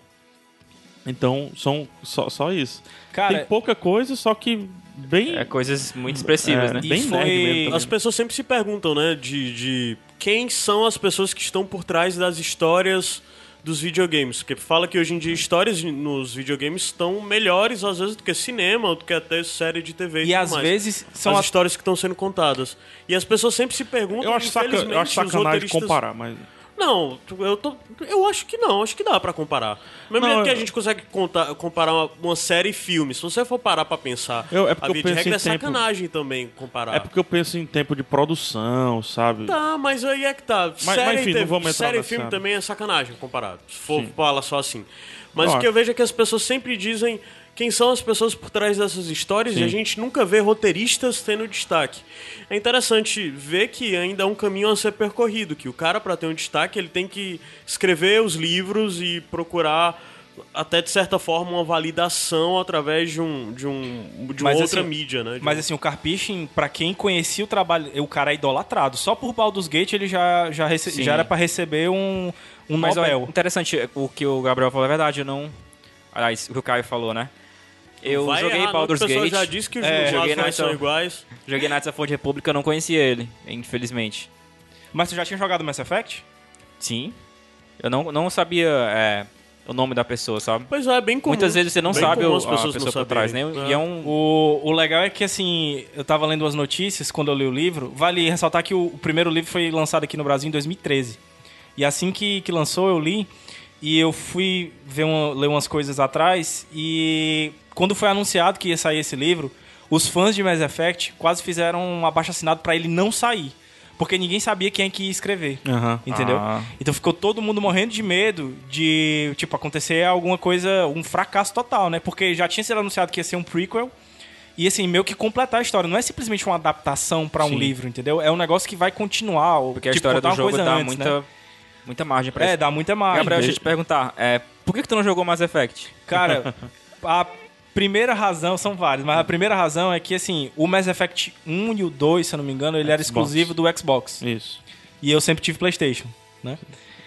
Então, são só, só isso. Cara, Tem pouca coisa, só que bem... É coisas muito expressivas, É, né? e bem foi- mesmo. As pessoas sempre se perguntam, né, de, de quem são as pessoas que estão por trás das histórias dos videogames. Porque fala que hoje em dia histórias nos videogames estão melhores, às vezes, do que cinema, do que até série de TV. E tudo às mais. vezes são as as histórias que estão sendo contadas. E as pessoas sempre se perguntam. Eu acho, eu acho sacanagem roteiristas- comparar, mas... Não, eu, tô, eu acho que não, acho que dá pra comparar. Mesmo Não, que a gente consegue contar- comparar uma, uma série e filme, se você for parar pra pensar, Eu- é porque a eu de penso regra em é tempo- sacanagem também comparar. É porque eu penso em tempo de produção, sabe? Tá, mas aí é que tá. mas, série enfim, e não vamos série e filme também é sacanagem comparado, se for Sim. falar só assim. Mas Eu o que eu acho. vejo é que as pessoas sempre dizem quem são as pessoas por trás dessas histórias Sim. e a gente nunca vê roteiristas tendo destaque. É interessante ver que ainda há um caminho a ser percorrido, que o cara para ter um destaque, ele tem que escrever os livros e procurar até de certa forma uma validação através de um de um de uma Mas, outra assim, mídia, né? De Mas um- assim, o Carpichin, pra quem conhecia o trabalho, o cara é idolatrado. Só por Baldur's Gate ele já, já, rece- já era pra receber um, um Mas ó, interessante, o que o Gabriel falou é verdade, eu não... Aliás, o que o Caio falou, né? Eu Vai joguei errar, Baldur's O pessoal Gate, já disse que os É, na- são iguais. joguei Knights of the Old Republic, eu não conhecia ele, infelizmente. Mas tu já tinha jogado Mass Effect? Sim, eu não, não sabia é, o nome da pessoa, sabe? Pois é, é bem comum. Muitas vezes você não Bem sabe comum o, as a pessoa por trás, né? saberem. E é um... O, o legal é que, assim, eu tava lendo as notícias quando eu li o livro. Vale ressaltar que o, o primeiro livro foi lançado aqui no Brasil em 2013. E assim que, que lançou, eu li. E eu fui ver uma- ler umas coisas atrás. E quando foi anunciado que ia sair esse livro, os fãs de Mass Effect quase fizeram um abaixo assinado pra ele não sair. Porque ninguém sabia quem é que ia escrever. Aham. Entendeu? Ah. Então ficou todo mundo morrendo de medo de, tipo, acontecer alguma coisa, um fracasso total, né? Porque já tinha sido anunciado que ia ser um prequel. E assim, meio que completar a história. Não é simplesmente uma adaptação pra um livro, entendeu? É um negócio que vai continuar. Ou, Porque a tipo, história contar do uma jogo coisa dá antes, muita, né? muita margem pra É, isso. dá muita margem. Gabriel, deixa eu te perguntar, é, por que, que tu não jogou Mass Effect? Cara, a primeira razão, são várias, mas a primeira razão é que, assim, o Mass Effect 1 e o 2, se eu não me engano, ele era Xbox. exclusivo do Xbox. Isso. E eu sempre tive Playstation, né?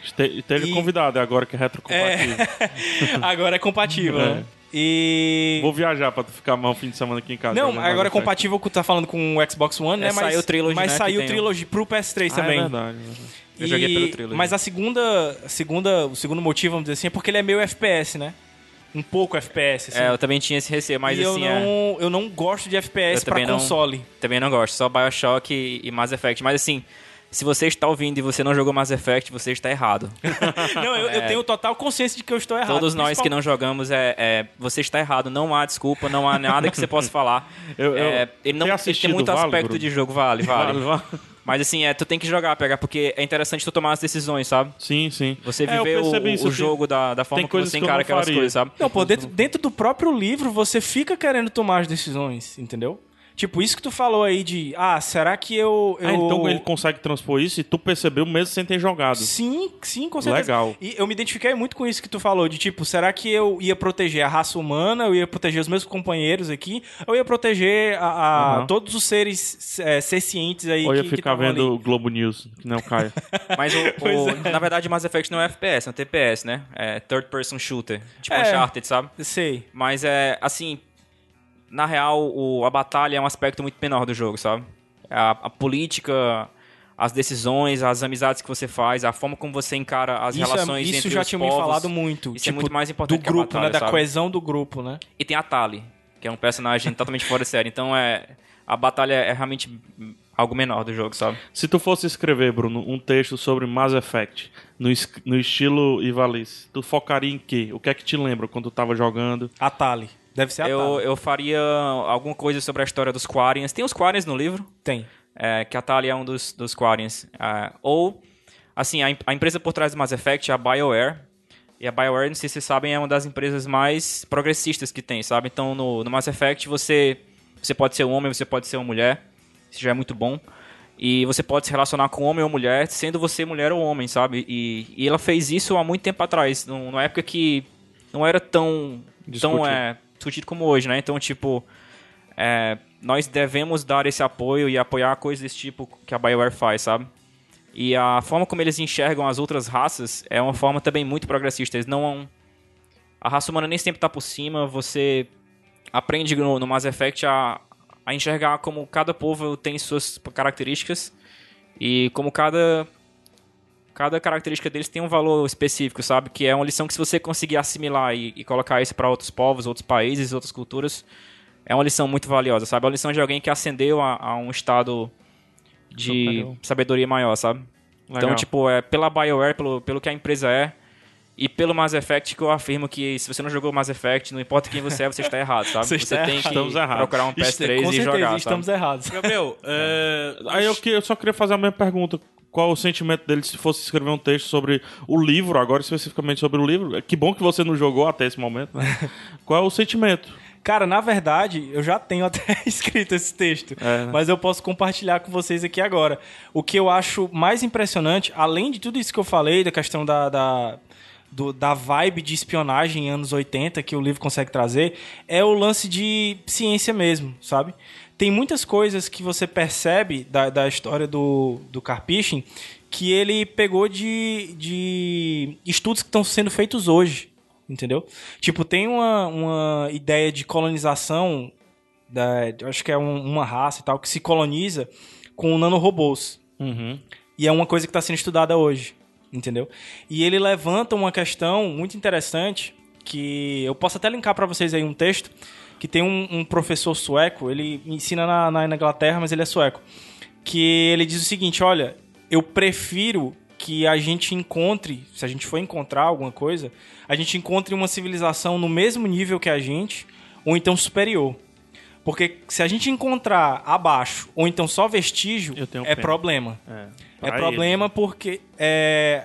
Este- Esteja E- convidado, é agora que é retrocompatível. Agora é compatível, É. né? E... Vou viajar pra tu ficar mais um fim de semana aqui em casa. Não, jogando agora é Effect. compatível com o que tá falando com o Xbox One, né? É, mas saiu o Trilogy, mas né, saiu que o Trilogy pro PS3 Ah, também. É verdade. é verdade. Eu joguei E- pelo Trilogy. Mas a segunda, a segunda, o segundo motivo, vamos dizer assim, é porque ele é meio FPS, né? Um pouco FPS, assim. É, eu também tinha esse receio, mas e assim, eu, é, não, eu não gosto de FPS Eu pra também não. console. também não gosto, só Bioshock e, e Mass Effect. Mas assim, se você está ouvindo e você não jogou Mass Effect, você está errado. Não, eu, eu tenho total consciência de que eu estou errado. É. Todos nós que não jogamos, é, é, você está errado. Não há desculpa, não há nada que você possa falar. Eu- eu- É, ele não ele tem muito vale, aspecto Bruno? de jogo, vale, vale. Vale, vale. Mas assim, é, tu tem que jogar, pegar, porque é interessante tu tomar as decisões, sabe? Sim, sim. Você É, viver o, percebi isso, o tem- jogo da, da forma que você que encara não aquelas faria. coisas, sabe? Não, pô, dentro, dentro do próprio livro você fica querendo tomar as decisões, entendeu? Tipo, isso que tu falou aí de, ah, será que eu... eu... Ah, então ele consegue transpor isso e tu percebeu mesmo sem ter jogado. Sim, sim, com certeza. Legal. E eu me identifiquei muito com isso que tu falou, de tipo, será que eu ia proteger a raça humana, eu ia proteger os meus companheiros aqui, ou eu ia proteger a, a- Aham. todos os seres é, sencientes aí Ou ia que, que ficar tavam vendo ali. o Globo News, que não Caio. Mas o, o- é. na verdade, Mass Effect não é FPS, é um TPS, né? É Third Person Shooter. Tipo É. Uncharted, sabe? Sei. Mas é, assim, na real, o- a batalha é um aspecto muito menor do jogo, sabe? A, a política, as decisões, as amizades que você faz, a forma como você encara as Isso, relações é, isso entre já os tinha povos. me falado muito. Isso tipo, é muito mais importante do que a grupo, batalha, né? Da sabe? coesão do grupo, né? E tem a Tali, que é um personagem totalmente fora de série. Então, é, a batalha é realmente algo menor do jogo, sabe? Se tu fosse escrever, Bruno, um texto sobre Mass Effect no, es- no estilo Ivalice, tu focaria em quê? O que é que te lembra quando tu tava jogando? A Tali. Deve ser a Eu, eu faria alguma coisa sobre a história dos Quarians. Tem os Quarians no livro, Tem. é, que a Tali é um dos, dos Quarians. É, ou, assim, a, a empresa por trás do Mass Effect é a BioWare. E a BioWare, não sei se vocês sabem, é uma das empresas mais progressistas que tem, sabe? Então, no, no Mass Effect, você, você pode ser um homem, você pode ser uma mulher. Isso já é muito bom. E você pode se relacionar com homem ou mulher, sendo você mulher ou homem, sabe? E, e ela fez isso há muito tempo atrás, num- numa época que não era tão, tão Discutido. é, discutido como hoje, né? Então, tipo, é, nós devemos dar esse apoio e apoiar coisas desse tipo que a BioWare faz, sabe? E a forma como eles enxergam as outras raças é uma forma também muito progressista. Eles não. A raça humana nem sempre tá por cima. Você aprende no, no Mass Effect a, a enxergar como cada povo tem suas características e como cada. Cada característica deles tem um valor específico, sabe? Que é uma lição que se você conseguir assimilar e, e colocar isso para outros povos, outros países, outras culturas, é uma lição muito valiosa, sabe? É uma lição de alguém que ascendeu a, a um estado de Superior. sabedoria maior, sabe? Então, Legal. tipo, é pela BioWare, pelo, pelo que a empresa é, e pelo Mass Effect que eu afirmo que se você não jogou Mass Effect, não importa quem você é, você está errado, sabe? Você está tem errado. que Estamos procurar um Ist- PS3 com e certeza, jogar, estamos sabe? errados. Gabriel, é, Aí eu, que- eu só queria fazer a mesma pergunta. Qual o sentimento dele se fosse escrever um texto sobre o livro, agora especificamente sobre o livro? Que bom que você não jogou até esse momento, né? Qual é o sentimento? Cara, na verdade, eu já tenho até escrito esse texto, É, né? mas eu posso compartilhar com vocês aqui agora. O que eu acho mais impressionante, além de tudo isso que eu falei, da questão da, da, do- da vibe de espionagem em anos 80 que o livro consegue trazer, é o lance de ciência mesmo, sabe? Tem muitas coisas que você percebe da, da história do, do Karpichin que ele pegou de, de estudos que estão sendo feitos hoje, entendeu? Tipo, tem uma, uma ideia de colonização, da, acho que é um- uma raça e tal, que se coloniza com nanorobôs. Uhum. E é uma coisa que está sendo estudada hoje, entendeu? E ele levanta uma questão muito interessante que eu posso até linkar para vocês aí um texto que tem um, um professor sueco, ele ensina na, na Inglaterra, mas ele é sueco, que ele diz o seguinte, olha, eu prefiro que a gente encontre, se a gente for encontrar alguma coisa, a gente encontre uma civilização no mesmo nível que a gente, ou então superior. Porque se a gente encontrar abaixo, ou então só vestígio, é pena. problema. É, É problema porque é,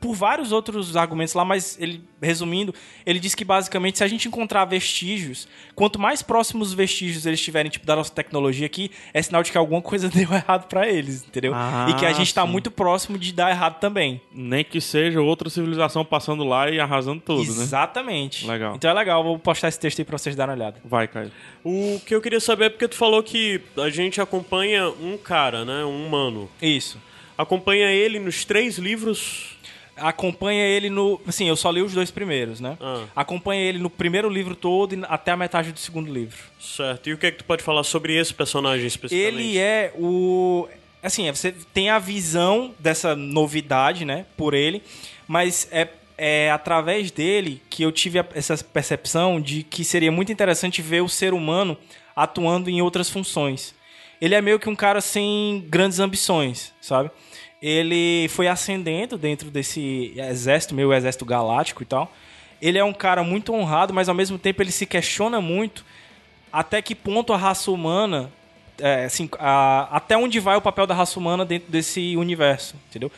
por vários outros argumentos lá, mas ele resumindo, ele diz que basicamente se a gente encontrar vestígios, quanto mais próximos os vestígios eles estiverem tipo da nossa tecnologia aqui, é sinal de que alguma coisa deu errado pra eles, entendeu? Ah, e que a gente tá sim. muito próximo de dar errado também. Nem que seja outra civilização passando lá e arrasando tudo, né? Exatamente. Legal. Então é legal, vou postar esse texto aí pra vocês darem uma olhada. Vai, Caio. o que eu queria saber é porque tu falou que a gente acompanha um cara, né? Um humano. Isso. Acompanha ele nos três livros. Acompanha ele no. Assim, eu só li os dois primeiros, né? Ah. Acompanha ele no primeiro livro todo e até a metade do segundo livro. Certo. E o que é que tu pode falar sobre esse personagem especificamente? Ele é o. Assim, é, você tem a visão dessa novidade, né? Por ele, mas é, é através dele que eu tive essa percepção de que seria muito interessante ver o ser humano atuando em outras funções. Ele é meio que um cara sem grandes ambições, sabe? Ele foi ascendendo dentro desse exército, meio exército galáctico e tal. Ele é um cara muito honrado, mas ao mesmo tempo ele se questiona muito até que ponto a raça humana é, assim, a- até onde vai o papel da raça humana dentro desse universo, entendeu?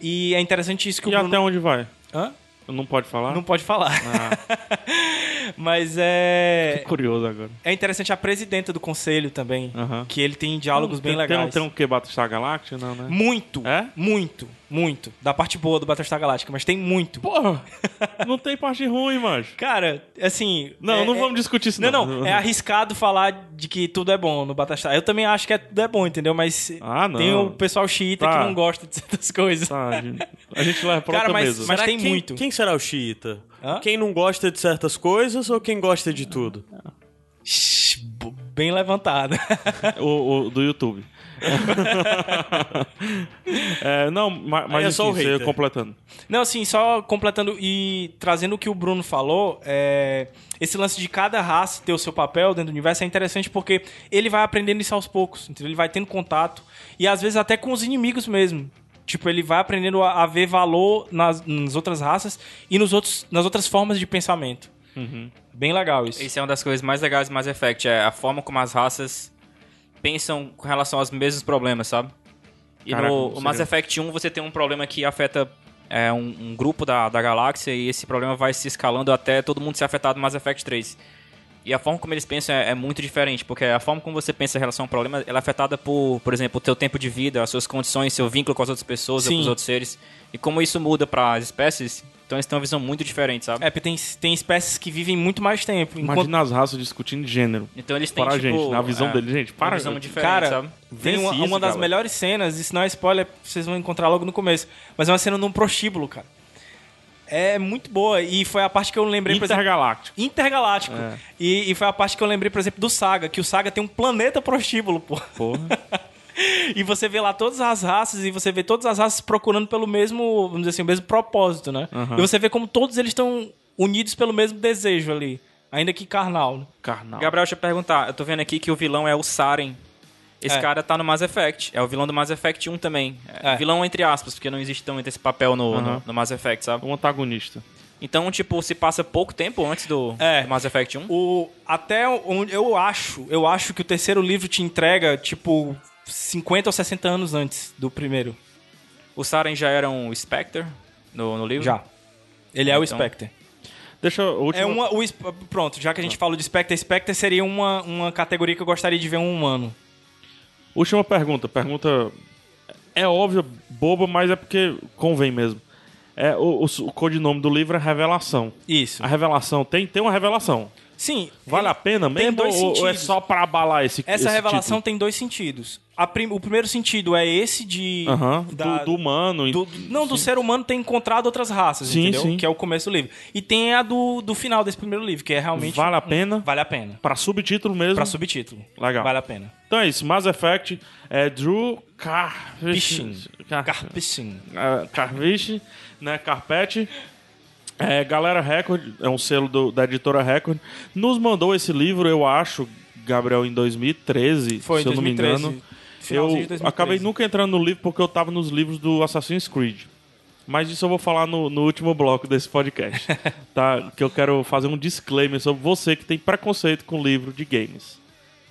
E é interessante isso que E o Bruno... até onde vai? Hã? Não pode falar? Não pode falar. Ah, Mas é curioso agora. é interessante a presidenta do conselho também, Aham. que ele tem diálogos bem tem, tem, legais. tem um que Battlestar Galactica? Não, né? Muito, É? muito, muito. Da parte boa do Battlestar Galactica, mas tem muito. Porra! não tem parte ruim, macho. Cara, assim... Não, é- não é- vamos discutir isso, Não, não. não, é arriscado falar de que tudo é bom no Battlestar. Eu também acho que é, tudo é bom, entendeu? Mas Ah, não. tem o pessoal xiita Tá. que não gosta de certas coisas. Tá, a gente, a gente leva pra Cara, outra mas- mesa. mas- tem quem, muito. Quem será o xiita? Hã? Quem não gosta de certas coisas ou quem gosta de tudo? Bem levantado. o, o do YouTube. é, não, ma- mas, Aí é só enfim, o completando. Não, assim, só completando e trazendo o que o Bruno falou, é, esse lance de cada raça ter o seu papel dentro do universo é interessante porque ele vai aprendendo isso aos poucos, entendeu? Ele vai tendo contato e às vezes até com os inimigos mesmo. Tipo, ele vai aprendendo a, a ver valor nas, nas outras raças e nos outros, nas outras formas de pensamento. Bem legal isso. Isso é uma das coisas mais legais do Mass Effect, é a forma como as raças pensam com relação aos mesmos problemas, sabe? E Caraca, no seria- o Mass Effect 1 você tem um problema que afeta é, um, um grupo da, da galáxia e esse problema vai se escalando até todo mundo ser afetado no Mass Effect 3. E a forma como eles pensam é, é muito diferente, porque a forma como você pensa em relação ao problema, ela é afetada por, por exemplo, o teu tempo de vida, as suas condições, seu vínculo com as outras pessoas, ou com os outros seres. E como isso muda para as espécies, então eles têm uma visão muito diferente, sabe? É, porque tem, tem espécies que vivem muito mais tempo. enquanto- Imagina as raças discutindo gênero. Então eles têm, Para a tipo... gente, na visão é, deles, gente, para. Uma visão diferente, Cara, sabe? tem uma, isso, uma das galera. melhores cenas, isso não é spoiler, vocês vão encontrar logo no começo, mas é uma cena num prostíbulo, cara. É muito boa e foi a parte que eu lembrei, por exemplo, Intergaláctico. intergaláctico. É. E, e foi a parte que eu lembrei, por exemplo, do Saga, que o Saga tem um planeta prostíbulo, pô. Porra. E você vê lá todas as raças e você vê todas as raças procurando pelo mesmo, vamos dizer assim, o mesmo propósito, né? E você vê como todos eles estão unidos pelo mesmo desejo ali, ainda que carnal. né? Carnal. Gabriel, deixa eu perguntar. Eu tô vendo aqui que o vilão é o Saren. Esse É. cara tá no Mass Effect. É o vilão do Mass Effect 1 também. É. Vilão entre aspas, porque não existe também esse papel no, Aham. no, no Mass Effect, sabe? Um antagonista. Então, tipo, se passa pouco tempo antes do, É. do Mass Effect 1. O, até onde eu acho, eu acho que o terceiro livro te entrega, tipo, 50 ou 60 anos antes do primeiro. O Saren já era um Spectre no, no livro? Já. Ele é o Então. Spectre. Deixa eu. última- É uma, o, pronto, já que a gente falou de Spectre, Spectre seria uma, uma categoria que eu gostaria de ver um humano. Última pergunta. Pergunta. É óbvia, boba, mas é porque convém mesmo. É, o, o, o codinome do livro é Revelação. Isso. A revelação tem, tem uma revelação. Sim. Vale a pena mesmo? ou, ou é só pra abalar esse Essa esse revelação título? tem dois sentidos. Prim- o primeiro sentido é esse de. Aham, da- do, do humano. do- não, do ser humano ter encontrado outras raças, Sim, entendeu? sim. Que é o começo do livro. E tem a do, do final desse primeiro livro, que é realmente. Vale a pena? Vale a pena. Pra subtítulo mesmo. Pra subtítulo. Legal. Vale a pena. Então é isso. Mass Effect é Drew Carpichin. Car... Carpichin. é, Carviche, né? Carpete. É, Galera Record, é um selo do- da editora Record, nos mandou esse livro, eu acho, Gabriel, em 2013, Foi, se eu não me 2013. engano. Finalzinho Eu 2013. acabei nunca entrando no livro porque eu tava nos livros do Assassin's Creed. Mas isso eu vou falar no, no último bloco desse podcast. tá? Que eu quero fazer um disclaimer sobre você que tem preconceito com livro de games.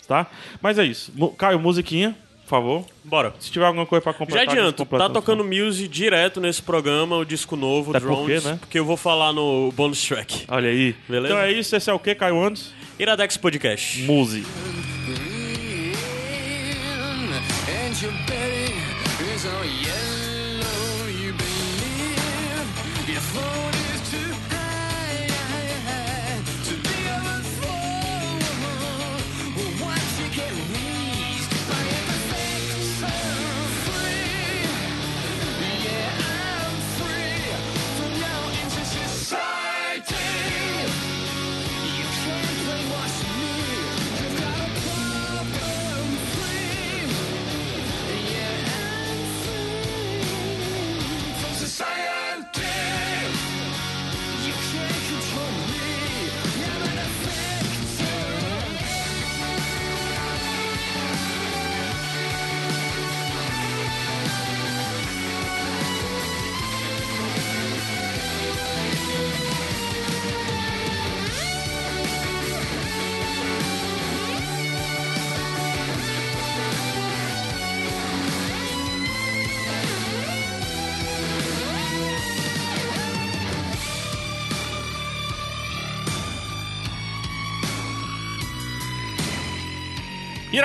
Tá? Mas é isso. Caio, musiquinha, por favor. Bora. Se tiver alguma coisa pra Já completar... adianto, tá tocando Muse direto nesse programa, o disco novo, Até porque, Drones, né? porque eu vou falar no bonus track. Olha aí. Beleza? Então é isso. Esse é o que, Caio Andes? Iradex Podcast. Muse. And your is all yellow.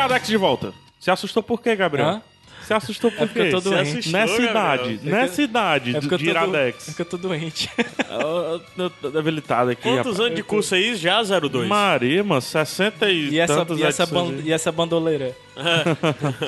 Iradex de volta. Se assustou por quê, Gabriel? Hã? Se assustou por porque eu quê? Se doente. assustou, Gabriel. Nessa É idade, que- nessa idade É de, eu tô, do... Iradex. é que eu tô doente. Eu debilitado aqui. Quantos rapaz. anos de curso aí? Já 02. Maria, mano, 60 e, E essa, tantas e, essa ban- e essa bandoleira?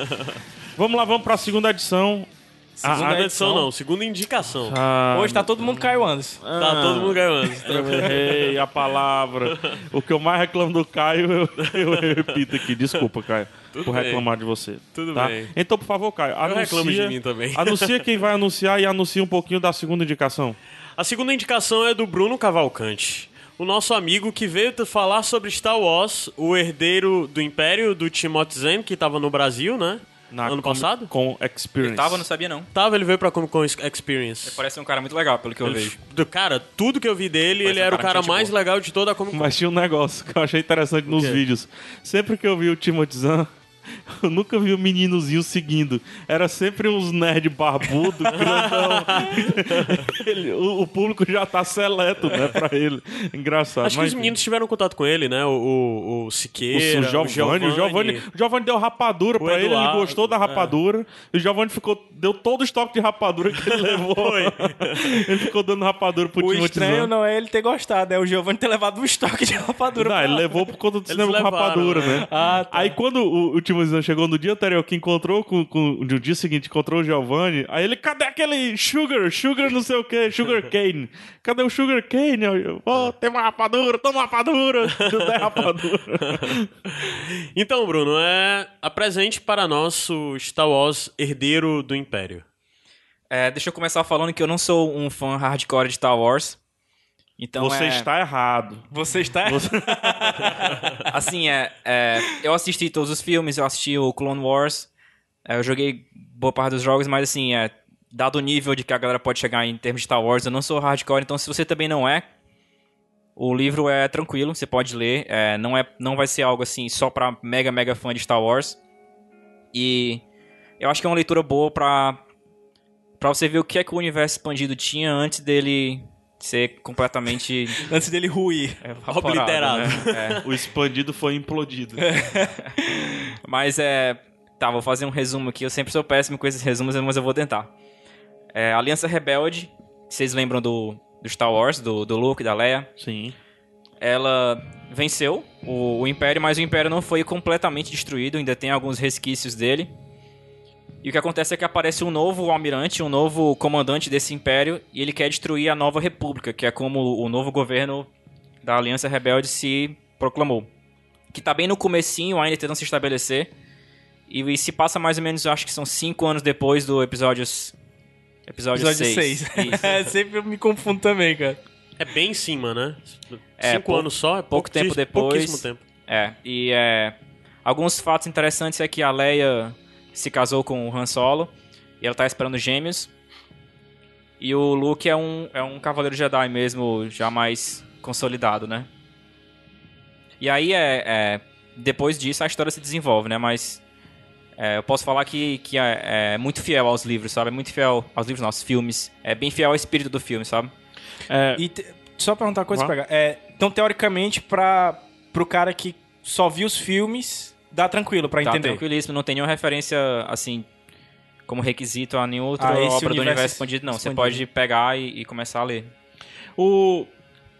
Vamos lá, vamos pra segunda edição. Segunda Ah, edição não, segunda indicação. Ah, Hoje tá todo mundo Caio Anderson. Tá todo mundo ganhando. eu errei a palavra. O que eu mais reclamo do Caio, eu, eu repito aqui. Desculpa, Caio, Tudo por bem. reclamar de você. Tudo tá? bem. Então, por favor, Caio, anuncia, reclamo de mim também. anuncia quem vai anunciar e anuncia um pouquinho da segunda indicação. A segunda indicação é do Bruno Cavalcante. O nosso amigo que veio falar sobre Star Wars, o herdeiro do Império do Timothy Zahn, que tava no Brasil, né? Na ano Com- passado? Com Experience. Ele tava, não sabia não. Tava, ele veio pra Comic Con Experience. Parece um cara muito legal, pelo que eu Ele- vejo. do cara, tudo que eu vi dele, Parece ele um era o cara mais boa. legal de toda a Comic Con. Mas tinha um negócio que eu achei interessante nos vídeos. Sempre que eu vi o Timothy Zahn, eu nunca vi um meninozinho seguindo. Era sempre uns nerd barbudo, grandão. Ele- o, o público já tá seleto, né, pra ele. Engraçado. Acho que mas os meninos tiveram contato com ele, né? O, o, o O, Siqueira, o Giovanni, o Giovanni, o Giovanni deu rapadura pra ele, ele Eduardo, gostou da rapadura. E o Giovanni ficou, deu todo o estoque de rapadura que ele levou. ele ficou dando rapadura pro O Timothy estranho Zahn. não é ele ter gostado, é o Giovanni ter levado um estoque de rapadura. Não, pra ele lá. levou por conta do cinema com rapadura, né? né? Ah, tá. Aí quando o, o Zahn chegou no dia anterior, que encontrou com, com no dia seguinte, encontrou o Giovanni, aí ele, cadê aquele sugar, sugar não sei o que, sugar cane? Cadê o sugar cane? Eu, oh, tem uma rapadura, toma rapadura, deu 10 rapadura. Então, Bruno, é apresente para nós o Star Wars Herdeiro do Império. É, deixa eu começar falando que eu não sou um fã hardcore de Star Wars. Então Você é, está errado. Você está... Assim, é, é, eu assisti todos os filmes, eu assisti o Clone Wars, é, eu joguei boa parte dos jogos, mas assim, é, dado o nível de que a galera pode chegar em termos de Star Wars, eu não sou hardcore, então se você também não é, o livro é tranquilo, você pode ler, é, não, é, não vai ser algo assim só pra mega, mega fã de Star Wars. E eu acho que é uma leitura boa pra, pra você ver o que é que o universo expandido tinha antes dele ser completamente Antes dele ruir. evaporado, Obliterado. né? É. O expandido foi implodido. Mas é. Tá, vou fazer um resumo aqui. Eu sempre sou péssimo com esses resumos, mas eu vou tentar. É, Aliança Rebelde, vocês lembram do, do Star Wars, do, do Luke, da Leia? Sim. Ela venceu o, o Império, mas o Império não foi completamente destruído, ainda tem alguns resquícios dele. E o que acontece é que aparece um novo almirante, um novo comandante desse Império, e ele quer destruir a Nova República, que é como o novo governo da Aliança Rebelde se proclamou. Que tá bem no comecinho, ainda tentando se estabelecer. E, e se passa mais ou menos, eu acho que são cinco anos depois do episódio... Episódio Episódio 6. 6. É, sempre eu me confundo também, cara. É bem em cima, né? É, Cinco pou- anos só, é pouco pouco tempo depois. Pouquíssimo tempo. É, e é, alguns fatos interessantes é que a Leia se casou com o Han Solo e ela tá esperando gêmeos. E o Luke é um, é um cavaleiro Jedi mesmo, já mais consolidado, né? E aí é, é, depois disso a história se desenvolve, né? Mas é, eu posso falar que, que é, é muito fiel aos livros, sabe? É muito fiel aos livros, nossos filmes. É bem fiel ao espírito do filme, sabe? É, E te- só perguntar uma coisa pra cá. É, então, teoricamente, pra, pro cara que só viu os filmes, dá tranquilo pra Tá entender. tranquilíssimo, não tem nenhuma referência, assim, como requisito a nenhuma outra Ah, obra do universo universo expandido, não. Você expandido. pode pegar e, e começar a ler. O,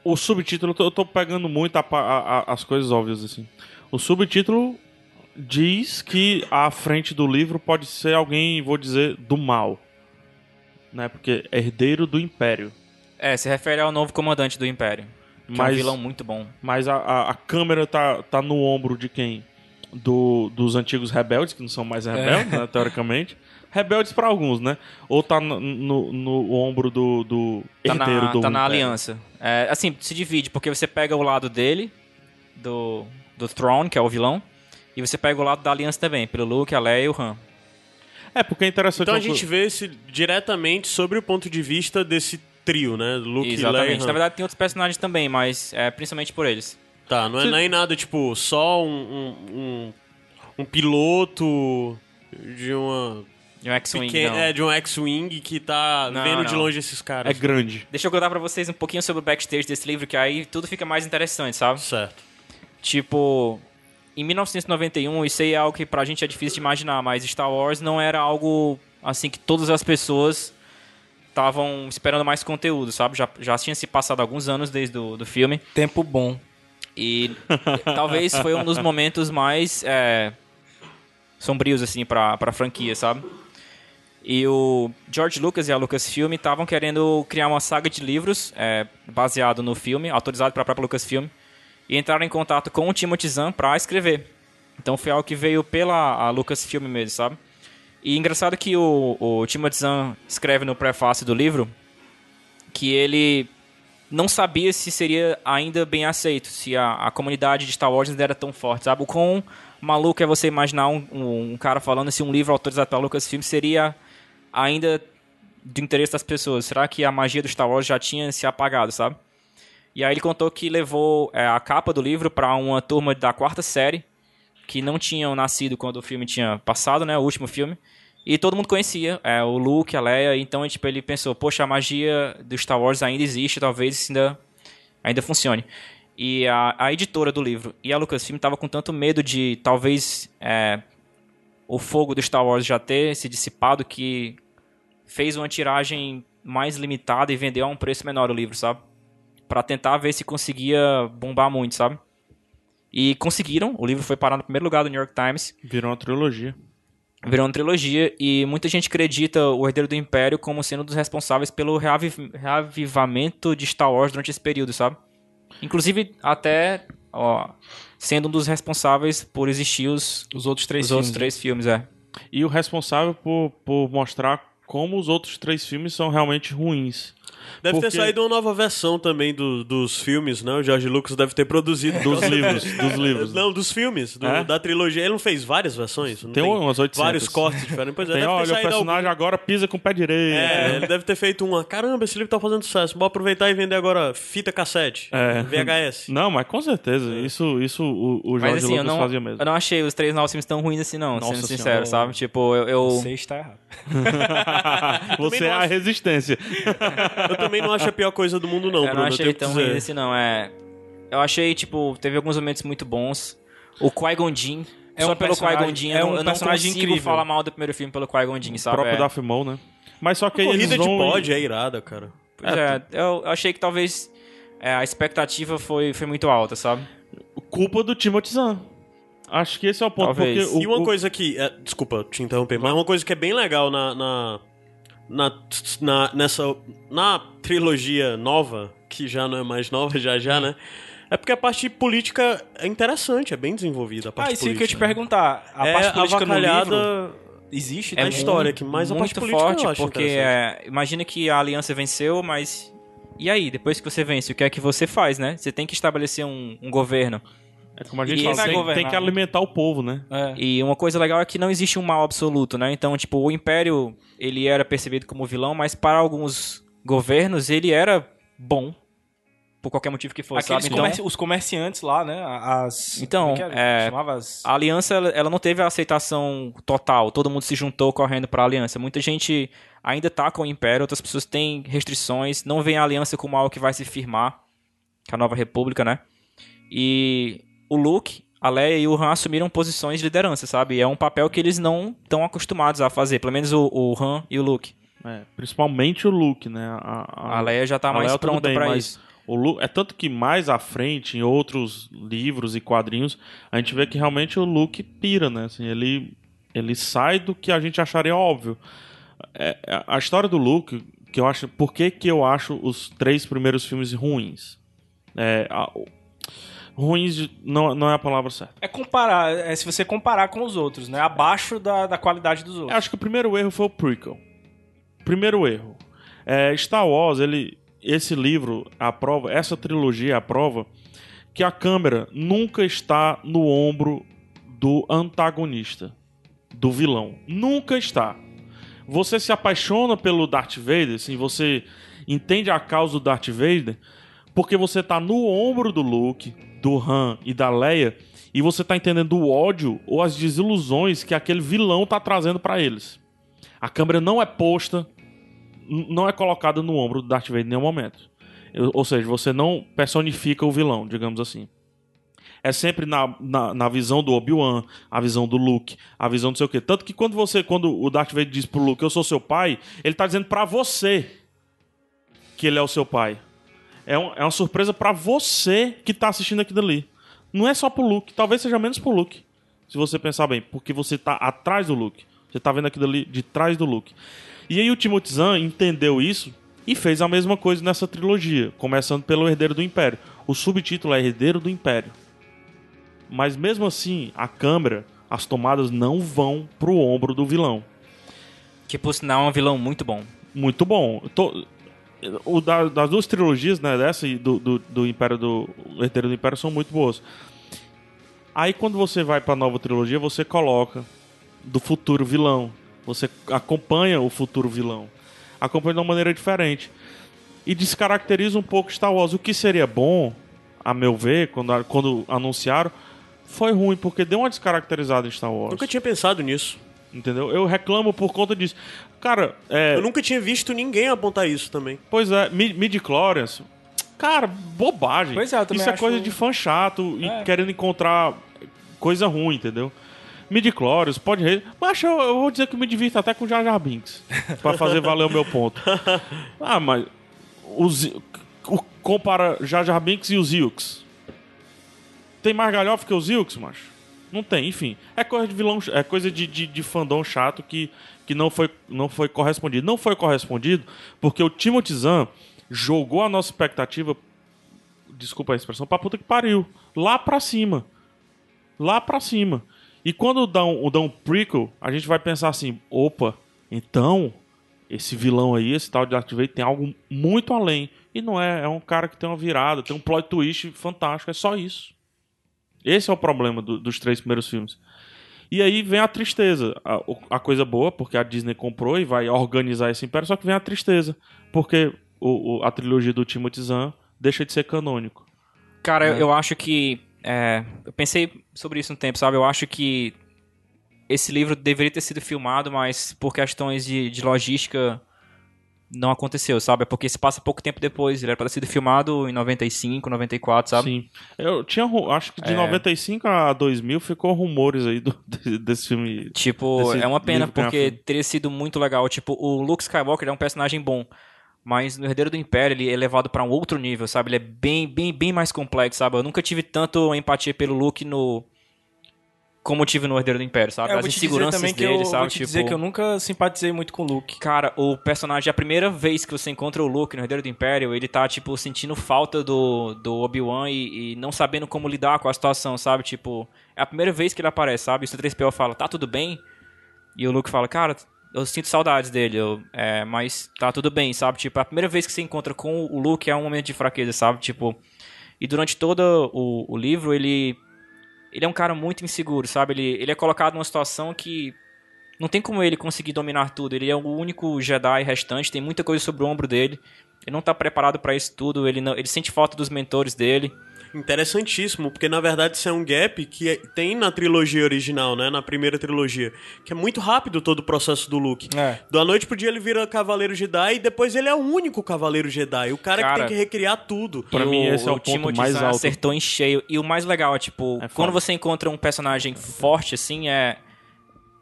o subtítulo, eu tô, pegando muito a a- a- as coisas óbvias, assim. O subtítulo diz que a frente do livro pode ser alguém, vou dizer, do mal. Né? Porque é herdeiro do Império. É, se refere ao novo comandante do Império. Que é um Mas- vilão muito bom. Mas a, a, a câmera tá, tá no ombro de quem? Do, dos antigos rebeldes, que não são mais rebeldes, né, teoricamente. Rebeldes pra alguns, né? Ou tá no, no, no ombro do, do Tá herdeiro na, do tá na aliança. É, assim, se divide, porque você pega o lado dele, do, do Throne, que é o vilão, e você pega o lado da aliança também, pelo Luke, a Leia e o Han. É, porque é interessante... Então a gente vê esse diretamente sobre o ponto de vista desse trio, né? Luke, Leia e Exatamente. Han. Na verdade, tem outros personagens também, mas é principalmente por eles. Tá, não é Você- nem nada tipo só um, um, um, um piloto de uma De um X-Wing, é, de um X-wing que tá Não, vendo de não. longe esses é caras. grande. Deixa eu contar pra vocês um pouquinho sobre o backstage desse livro, que aí tudo fica mais interessante, sabe? Certo. Tipo, em 1991, isso aí é algo que pra gente é difícil de imaginar, mas Star Wars não era algo assim que todas as pessoas estavam esperando mais conteúdo, sabe? Já, já tinha se passado alguns anos desde o do filme. Tempo bom. E talvez foi um dos momentos mais é, sombrios, assim, pra, pra franquia, sabe? E o George Lucas e a Lucasfilm estavam querendo criar uma saga de livros é, baseado no filme, autorizado pela própria Lucasfilm, e entraram em contato com o Timothy Zahn pra escrever. Então foi algo que veio pela a Lucasfilm mesmo, sabe? E engraçado que o, o Timothy Zahn escreve no prefácio do livro que ele não sabia se seria ainda bem aceito, se a, a comunidade de Star Wars ainda era tão forte, sabe? O quão maluco é você imaginar um, um, um cara falando se um livro autorizado pela Lucasfilm seria ainda do interesse das pessoas. Será que a magia do Star Wars já tinha se apagado, sabe? E aí ele contou que levou é, a capa do livro para uma turma da quarta série que não tinham nascido quando o filme tinha passado, né? O último filme. E todo mundo conhecia, é, o Luke, a Leia, então tipo, ele pensou, poxa, a magia do Star Wars ainda existe, talvez ainda, ainda funcione. E a, a editora do livro e a Lucasfilm estavam com tanto medo de talvez é, o fogo do Star Wars já ter se dissipado que fez uma tiragem mais limitada e vendeu a um preço menor o livro, sabe? Pra tentar ver se conseguia bombar muito, sabe? E conseguiram, o livro foi parar no primeiro lugar do New York Times, Virou uma trilogia. Virou uma trilogia e muita gente acredita o Herdeiro do Império como sendo um dos responsáveis pelo reaviv- reavivamento de Star Wars durante esse período, sabe? Inclusive até ó, sendo um dos responsáveis por existir os, Os outros três os filmes. outros três filmes, é. E o responsável por, por mostrar como os outros três filmes são realmente ruins. Deve ter Porque- saído uma nova versão também do- dos filmes, né? O George Lucas deve ter produzido. Dos livros, dos livros. Não, dos filmes, do- É? da trilogia. Ele não fez várias versões? Não Tem umas 800. Vários cortes diferentes. Pois é, Tem, deve ter olha, o personagem agora pisa com o pé direito. É, ele deve ter feito uma. Caramba, esse livro tá fazendo sucesso. Vou aproveitar e vender agora fita cassete. É. VHS. Não, mas com certeza. Isso, isso o, o Jorge Mas assim, Lucas não, fazia mesmo. eu não achei os três novos filmes tão ruins assim, não, Nossa sendo Senhora. sincero, sabe? Tipo, eu. eu- Você está errado. Você é a resistência. Eu também não acho a pior coisa do mundo, não, eu Bruno. não eu achei que tão ruim assim, não. É. Eu achei, tipo, teve alguns momentos muito bons. O Qui-Gon Jinn. É só um pelo personagem- Qui-Gon Jinn, é eu, um não- eu não personagem consigo incrível. falar mal do primeiro filme pelo Qui-Gon Jinn, O sabe? próprio É. Darth Maul, né? Mas só que aí Corrida eles de vão... pod é irada, cara. Pois é, eu eu achei que talvez é, a expectativa foi, foi muito alta, sabe? Culpa do Timothy Zahn. Acho que esse é o ponto. Talvez. Porque o, e uma o- coisa que. é, desculpa te interromper, mas uma coisa que é bem legal na. na, na, na- nessa. Na trilogia nova, que já não é mais nova, já já, né? É porque a parte política é interessante, é bem desenvolvida a parte Ah, isso que eu política. te perguntar. A é parte política no livro existe? é a também? história que mais a parte política forte, eu acho porque é, imagina que a aliança venceu, mas e aí, depois que você vence, o que é que você faz, né? Você tem que estabelecer um, um governo. É como a gente E fala, tem, governar, tem que alimentar o povo, né? É. E uma coisa legal é que não existe um mal absoluto, né? Então, tipo, o Império, ele era percebido como vilão, mas para alguns governos ele era bom. Por qualquer motivo que fosse, Aqueles sabe? Então, comerci- os comerciantes lá, né? As, Então, é é, Chamava as... a aliança, ela, não teve a aceitação total. Todo mundo se juntou correndo para a aliança. Muita gente ainda tá com o Império, outras pessoas têm restrições, não veem a aliança como algo que vai se firmar, que é a Nova República, né? E o Luke, a Leia e o Han assumiram posições de liderança, sabe? É um papel que eles não estão acostumados a fazer, pelo menos o, o Han e o Luke. É, principalmente o Luke, né? A, A Leia já tá a mais Leia pronta para isso. O Lu... É tanto que mais à frente, em outros livros e quadrinhos, a gente vê que realmente o Luke pira, né? Assim, ele, ele sai do que a gente acharia óbvio. É, a história do Luke, que eu acho. Por que, que eu acho os três primeiros filmes ruins? É, a- ruins não, não é a palavra certa. É comparar, é se você comparar com os outros, né? Abaixo da, da qualidade dos Eu outros. acho que o primeiro erro foi o prequel. Primeiro erro. É, Star Wars, ele, esse livro, a prova, essa trilogia, a prova que a câmera nunca está no ombro do antagonista, do vilão. Nunca está. Você se apaixona pelo Darth Vader, assim, você entende a causa do Darth Vader, porque você tá no ombro do Luke, do Han e da Leia, e você tá entendendo o ódio ou as desilusões que aquele vilão tá trazendo pra eles. A câmera não é posta, não é colocada no ombro do Darth Vader em nenhum momento. Ou seja, você não personifica o vilão, digamos assim. É sempre na, na, na visão do Obi-Wan, a visão do Luke, a visão do sei o quê. Tanto que quando você, quando o Darth Vader diz pro Luke, eu sou seu pai, ele tá dizendo pra você que ele é o seu pai. É, um- é uma surpresa pra você que tá assistindo aquilo ali. Não é só pro Luke, talvez seja menos pro Luke, se você pensar bem, porque você tá atrás do Luke. Você tá vendo aquilo ali de trás do Luke. E aí o Timothy Zahn entendeu isso e fez a mesma coisa nessa trilogia, começando pelo Herdeiro do Império. O subtítulo é Herdeiro do Império. Mas mesmo assim, a câmera, as tomadas não vão pro ombro do vilão. Que por sinal é um vilão muito bom. Muito bom. Eu tô- o da- das duas trilogias, né, dessa e do, do, do Império do Herdeiro do Império são muito boas. Aí quando você vai pra nova trilogia, você coloca do futuro vilão. Você acompanha o futuro vilão. Acompanha de uma maneira diferente. E descaracteriza um pouco Star Wars. O que seria bom, a meu ver, quando, quando anunciaram, foi ruim, porque deu uma descaracterizada em Star Wars. Nunca tinha pensado nisso. Entendeu? Eu reclamo por conta disso. Cara, é. Eu nunca tinha visto ninguém apontar isso também. Pois é, Mi- midi-chlorians. Cara, bobagem. Pois é, eu Isso é acho- coisa de fã chato e É. querendo encontrar coisa ruim, entendeu? Midi-chlorians, pode rir. Mas eu, eu vou dizer que eu me divirto até com Jar Jar Binks. pra fazer valer o meu ponto. Ah, mas. Os, o, compara Jar Jar Binks e os Ilks. Tem mais galhofa que os Ilks, macho? Não tem, enfim. É coisa de vilão, é coisa de, de, de fandom chato que, que não, foi, não foi correspondido. Não foi correspondido porque o Timothy Zahn jogou a nossa expectativa, desculpa a expressão, pra puta que pariu. Lá pra cima. Lá pra cima. E quando dá um, dá um prequel, a gente vai pensar assim, opa, então esse vilão aí, esse tal de Darth Vader tem algo muito além. E não é, é um cara que tem uma virada, tem um plot twist fantástico, é só isso. Esse é o problema do- dos três primeiros filmes. E aí vem a tristeza. A, a coisa boa, porque a Disney comprou e vai organizar esse império, só que vem a tristeza. Porque o, o- a trilogia do Timothy Zahn deixa de ser canônico. Cara, eu, eu acho que. é, eu pensei sobre isso um tempo, sabe? Eu acho que esse livro deveria ter sido filmado, mas por questões de, de logística não aconteceu, sabe? É porque se passa pouco tempo depois. Ele era pra ter sido filmado em 95, 94, sabe? Sim. Eu tinha, acho que de É. 95 a 2000 ficou rumores aí do- de- desse filme. Tipo, Desse é uma pena porque teria sido muito legal. Tipo, o Luke Skywalker é um personagem bom. Mas no Herdeiro do Império ele é levado pra um outro nível, sabe? Ele é bem, bem, bem mais complexo, sabe? Eu nunca tive tanto empatia pelo Luke no. Como tive no Herdeiro do Império, sabe? É, As inseguranças também que dele, eu, sabe? vou te tipo, dizer que eu nunca simpatizei muito com o Luke. Cara, o personagem, a primeira vez que você encontra o Luke no Herdeiro do Império, ele tá, tipo, sentindo falta do, do Obi-Wan e, e não sabendo como lidar com a situação, sabe? Tipo, é a primeira vez que ele aparece, sabe? E o C3PO fala, tá tudo bem? E o Luke fala, cara, eu sinto saudades dele, eu, é, mas tá tudo bem, sabe? Tipo, a primeira vez que você encontra com o Luke é um momento de fraqueza, sabe? Tipo, e durante todo o, o livro, ele ele é um cara muito inseguro, sabe? Ele, ele é colocado numa situação que não tem como ele conseguir dominar tudo. Ele é o único Jedi restante, tem muita coisa sobre o ombro dele. Ele não tá preparado pra isso tudo, ele, não, ele sente falta dos mentores dele. Interessantíssimo, porque na verdade isso é um gap que tem na trilogia original, né? Na primeira trilogia. Que é muito rápido todo o processo do Luke. É. Da noite pro dia ele vira Cavaleiro Jedi e depois ele é o único Cavaleiro Jedi. O cara, que Cara, tem que recriar tudo. Pra E mim, o- esse é o ponto Timothy mais alto. acertou em cheio. E o mais legal é, tipo, É quando você encontra um personagem forte, assim, é,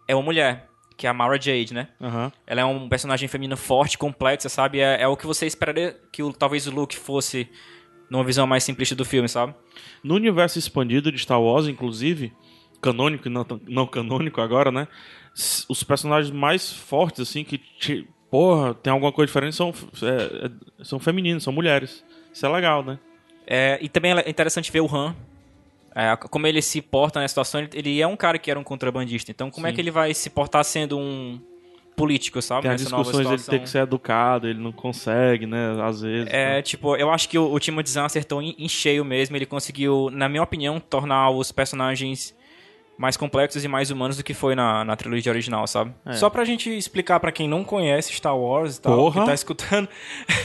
é uma mulher, que é a Mara Jade, né? Aham. Ela é um personagem feminina forte, complexa, sabe? É, é o que você esperaria que o, talvez o Luke fosse numa visão mais simplista do filme, sabe? No universo expandido de Star Wars, inclusive, canônico e não, não canônico agora, né? Os personagens mais fortes, assim, que, te, porra, tem alguma coisa diferente, são, é, é, são femininos, são mulheres. Isso é legal, né? É, e também é interessante ver o Han. É, como ele se porta na situação, ele, é um cara que era um contrabandista. Então, como é Sim. que ele vai se portar sendo um político, sabe? Tem as discussões dele ter que ser educado, ele não consegue, né? Às vezes. É, né? tipo, eu acho que o, o Timothy Zahn acertou em, em cheio mesmo. Ele conseguiu, na minha opinião, tornar os personagens mais complexos e mais humanos do que foi na, na trilogia original, sabe? É. Só pra gente explicar pra quem não conhece Star Wars e tal, Porra. que tá escutando.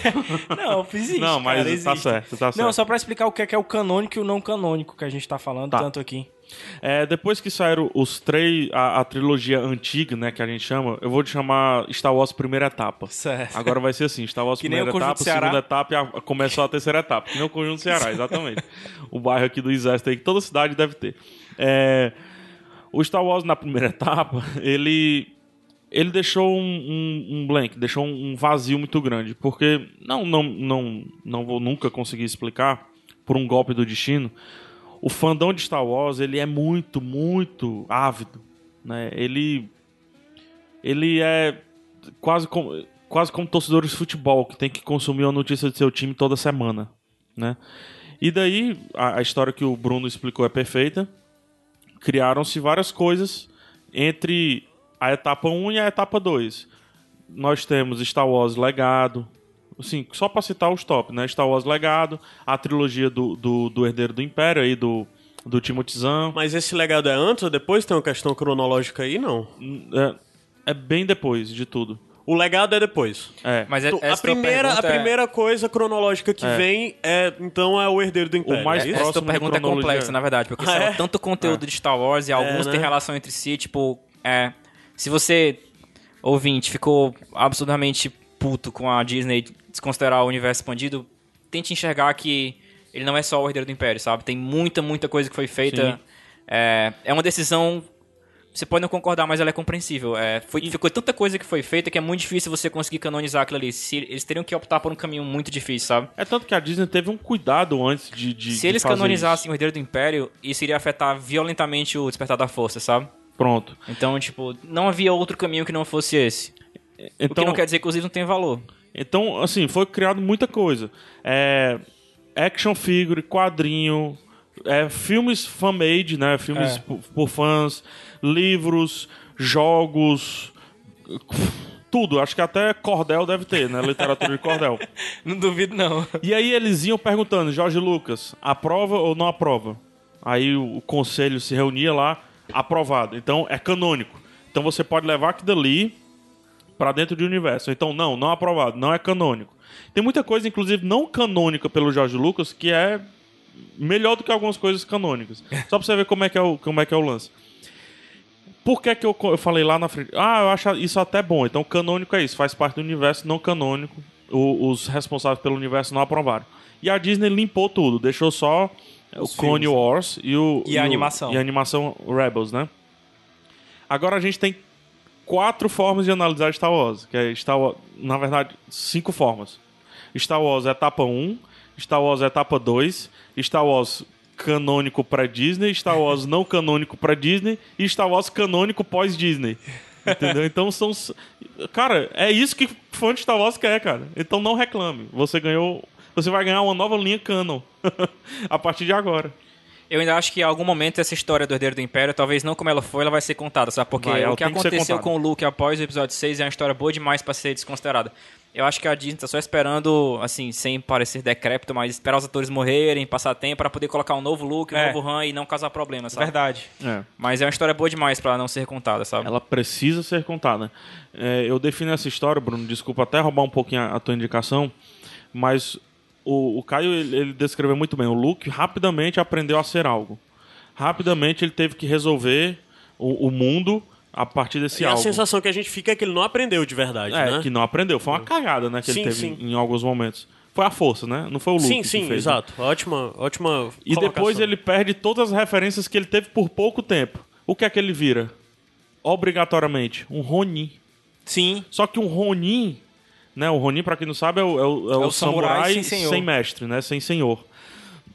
não, existe. Não, mas cara, tá certo, tá Não, certo. só pra explicar o que é, que é o canônico e o não canônico que a gente tá falando Tá. tanto aqui. É, depois que saíram os três, a, a trilogia antiga, né, que a gente chama, eu vou te chamar Star Wars primeira etapa. Certo. Agora vai ser assim, Star Wars Que primeira etapa, segunda etapa e a, começou a terceira etapa. Que nem o Conjunto Ceará, exatamente. o bairro aqui do Exército aí, que toda cidade deve ter. É, o Star Wars na primeira etapa, ele ele deixou um, um, um blank, deixou um, um vazio muito grande, porque não, não, não, não vou nunca conseguir explicar por um golpe do destino. O fandom de Star Wars ele é muito, muito ávido, né? Ele ele é quase como quase como torcedores de futebol que tem que consumir a notícia do seu time toda semana, né? E daí a, a história que o Bruno explicou é perfeita. Criaram-se várias coisas entre a etapa 1 e a etapa 2. Nós temos Star Wars Legado, assim, só para citar os top, né? Star Wars Legado, a trilogia do, do, do Herdeiro do Império aí, do, do Timothy Zahn. Mas esse legado é antes ou depois? Tem uma questão cronológica aí, não? É, é bem depois de tudo. O legado é depois. É. Mas é- Tu- essa a primeira, a pergunta é- primeira coisa cronológica que vem é, então, é o herdeiro do império. mais é? Essa próximo de pergunta é complexa, na verdade, porque Ah, é? tanto conteúdo de Star Wars e alguns né? têm relação entre si, tipo, é, se você, ouvinte, ficou absurdamente puto com a Disney desconsiderar o universo expandido, tente enxergar que ele não é só o herdeiro do Império, sabe? Tem muita, muita coisa que foi feita. É, é uma decisão. Você pode não concordar, mas ela é compreensível. É, foi, Ficou tanta coisa que foi feita que é muito difícil você conseguir canonizar aquilo ali. Se, eles teriam que optar por um caminho muito difícil, sabe? É tanto que a Disney teve um cuidado antes de. de Se de eles fazer canonizassem o Herdeiro do Império, isso iria afetar violentamente o Despertar da Força, sabe? isso. Pronto. Então, tipo, não havia outro caminho que não fosse esse. o que Então, não quer dizer que os livros não têm valor. Então, assim, foi criado muita coisa. É, action figure, quadrinho, é, filmes fan-made, né? Filmes É. por, por fãs, livros, jogos. Tudo. Acho que até cordel deve ter, né? Literatura de cordel. Não duvido, não. E aí eles iam perguntando, Jorge Lucas, aprova ou não aprova? Aí o, o conselho se reunia lá, aprovado. Então é canônico. Então você pode levar aquilo dali pra dentro do universo. Então não, não aprovado, não é canônico. Tem muita coisa, inclusive, não canônica pelo Jorge Lucas, que é melhor do que algumas coisas canônicas. Só pra você ver como é que é o, como é, que é o lance. Por que, que eu, eu falei lá na frente? Ah, eu acho isso até bom. Então, canônico é isso, faz parte do universo não canônico. O- os responsáveis pelo universo não aprovaram. E a Disney limpou tudo, deixou só o Clone Wars e o. E a o- animação. E a animação Rebels, né? Agora a gente tem quatro formas de analisar Star Wars. Que é Star Wars, na verdade, cinco formas. Star Wars etapa 1, Star Wars etapa 2, Star Wars canônico pré-Disney, Star Wars não canônico pré-Disney e Star Wars canônico pós-Disney. Entendeu? Então são. Cara, é isso que fã de Star Wars quer, cara. Então não reclame. Você ganhou. Você vai ganhar uma nova linha canon a partir de agora. Eu ainda acho que em algum momento essa história do Herdeiro do Império, talvez não como ela foi, ela vai ser contada, sabe? Porque Vai, o que que aconteceu contada. com o Luke após o episódio 6 é uma história boa demais pra ser desconsiderada. Eu acho que a Disney tá só esperando, assim, sem parecer decrépito, mas esperar os atores morrerem, passar tempo pra poder colocar um novo Luke, um É. novo Han e não causar problema, sabe? Verdade. É. Mas é uma história boa demais pra não ser contada, sabe? Ela precisa ser contada. É, eu defino essa história, Bruno, desculpa até roubar um pouquinho a, a tua indicação, mas o, o Caio ele, ele descreveu muito bem. O Luke rapidamente aprendeu a ser algo. Rapidamente ele teve que resolver o, o mundo a partir desse E a algo. sensação que a gente fica é que ele não aprendeu de verdade, É, né? que não aprendeu. Foi uma cagada, né, que Sim, ele teve sim. Em, em alguns momentos. Foi a força, né? Não foi o Luke Sim, que sim, fez, né? exato. Ótima, ótima E depois colocação. ele perde todas as referências que ele teve por pouco tempo. O que é que ele vira? Obrigatoriamente, um Ronin. Sim. Só que um Ronin, né? O Ronin, pra quem não sabe, é o, é o- é o o samurai samurai sem sem, mestre, né? Sem senhor.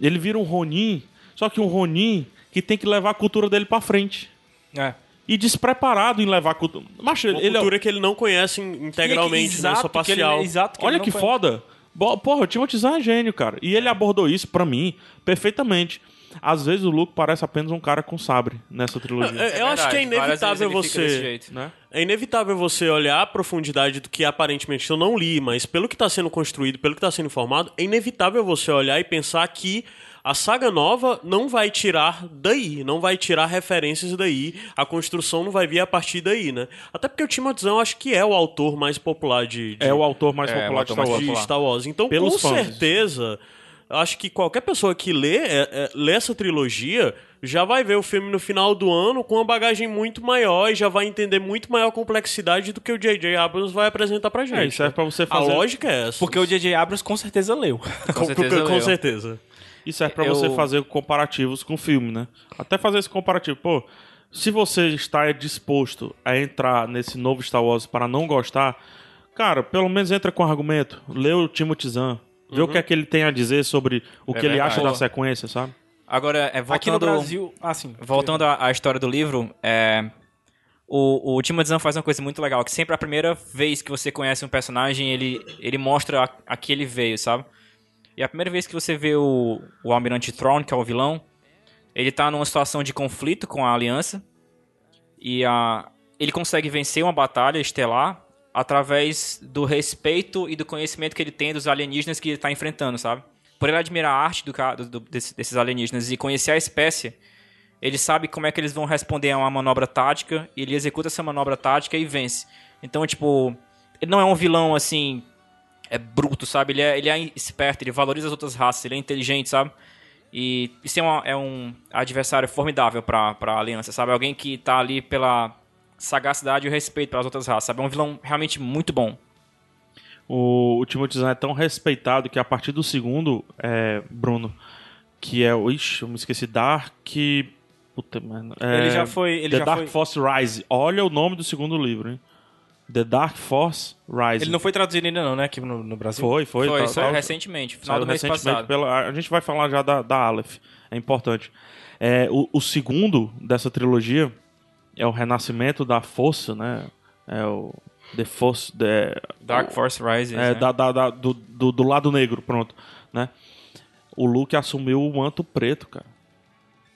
Ele vira um Ronin, só que um Ronin que tem que levar a cultura dele pra frente. É. E despreparado em levar a cultura. Macho, Uma ele é cultura que ele não conhece integralmente, né? Só Exato, que ele- parcial. exato, que Olha ele que não foda. Bo- Porra, o Timothy Zahn é gênio, cara. E ele abordou isso, pra mim, perfeitamente. Às vezes o Luke parece apenas um cara com sabre nessa trilogia. É, eu acho que é inevitável você. jeito. né? É inevitável você olhar a profundidade do que aparentemente eu não li, mas pelo que está sendo construído, pelo que está sendo informado, é inevitável você olhar e pensar que a saga nova não vai tirar daí, não vai tirar referências daí, a construção não vai vir a partir daí, né? Até porque o Timothy Zahn eu acho que é o autor mais popular de, de- É o autor mais É, o popular de autor Star mais Wars. de Star Wars. Então, Pelos com fãs. certeza, acho que qualquer pessoa que lê, é, é, lê essa trilogia já vai ver o filme no final do ano com uma bagagem muito maior e já vai entender muito maior complexidade do que o J.J. Abrams vai apresentar pra gente. É, isso serve pra você A fazer. lógica é essa. Porque o J.J. Abrams com certeza leu. com, Com certeza com- com leu. certeza. Isso serve pra Eu- você fazer comparativos com o filme, né? Até fazer esse comparativo. Pô, se você está disposto a entrar nesse novo Star Wars para não gostar, cara, pelo menos entra com argumento. Lê o Timothy Zahn. Vê o que é que ele tem a dizer sobre o que ele verdade. acha da sequência, sabe? Agora, é, voltando... Aqui no Brasil. Ah, sim. Voltando à, à história do livro, é, o, o Timothy Zahn faz uma coisa muito legal, que sempre a primeira vez que você conhece um personagem, ele, ele mostra a, a que ele veio, sabe? E a primeira vez que você vê o, o Almirante Thrawn, que é o vilão, ele tá numa situação de conflito com a Aliança, e a, ele consegue vencer uma batalha estelar através do respeito e do conhecimento que ele tem dos alienígenas que ele está enfrentando, sabe? Por ele admirar a arte do, do- do- desse- desses alienígenas e conhecer a espécie, ele sabe como é que eles vão responder a uma manobra tática, e ele executa essa manobra tática e vence. Então, tipo, ele não é um vilão assim. É bruto, sabe? Ele é, ele é esperto, ele valoriza as outras raças, ele é inteligente, sabe? E isso é, uma- é um adversário formidável pra, pra aliança, sabe? Alguém que tá ali pela sagacidade e o respeito pelas outras raças, sabe? É um vilão realmente muito bom. O, o Timothy Zahn é tão respeitado que a partir do segundo, é, Bruno, que é o. Ixi, eu me esqueci. Dark. Puta, mano. é, Ele já foi- ele The já Dark foi- Force Rise. Olha o nome do segundo livro, hein? The Dark Force Rise. Ele não foi traduzido ainda não, né? Aqui no, no Brasil. Foi, foi. Foi, tá- saiu tá- recentemente, final saiu do mês recentemente passado. pela- a gente vai falar já da, da Aleph. É importante. É, o, o segundo dessa trilogia é o renascimento da força, né? É o The Force... The, Dark Force Rises, é, né? da, da- da- do, do, do lado negro, pronto, né? O Luke assumiu o manto preto, cara.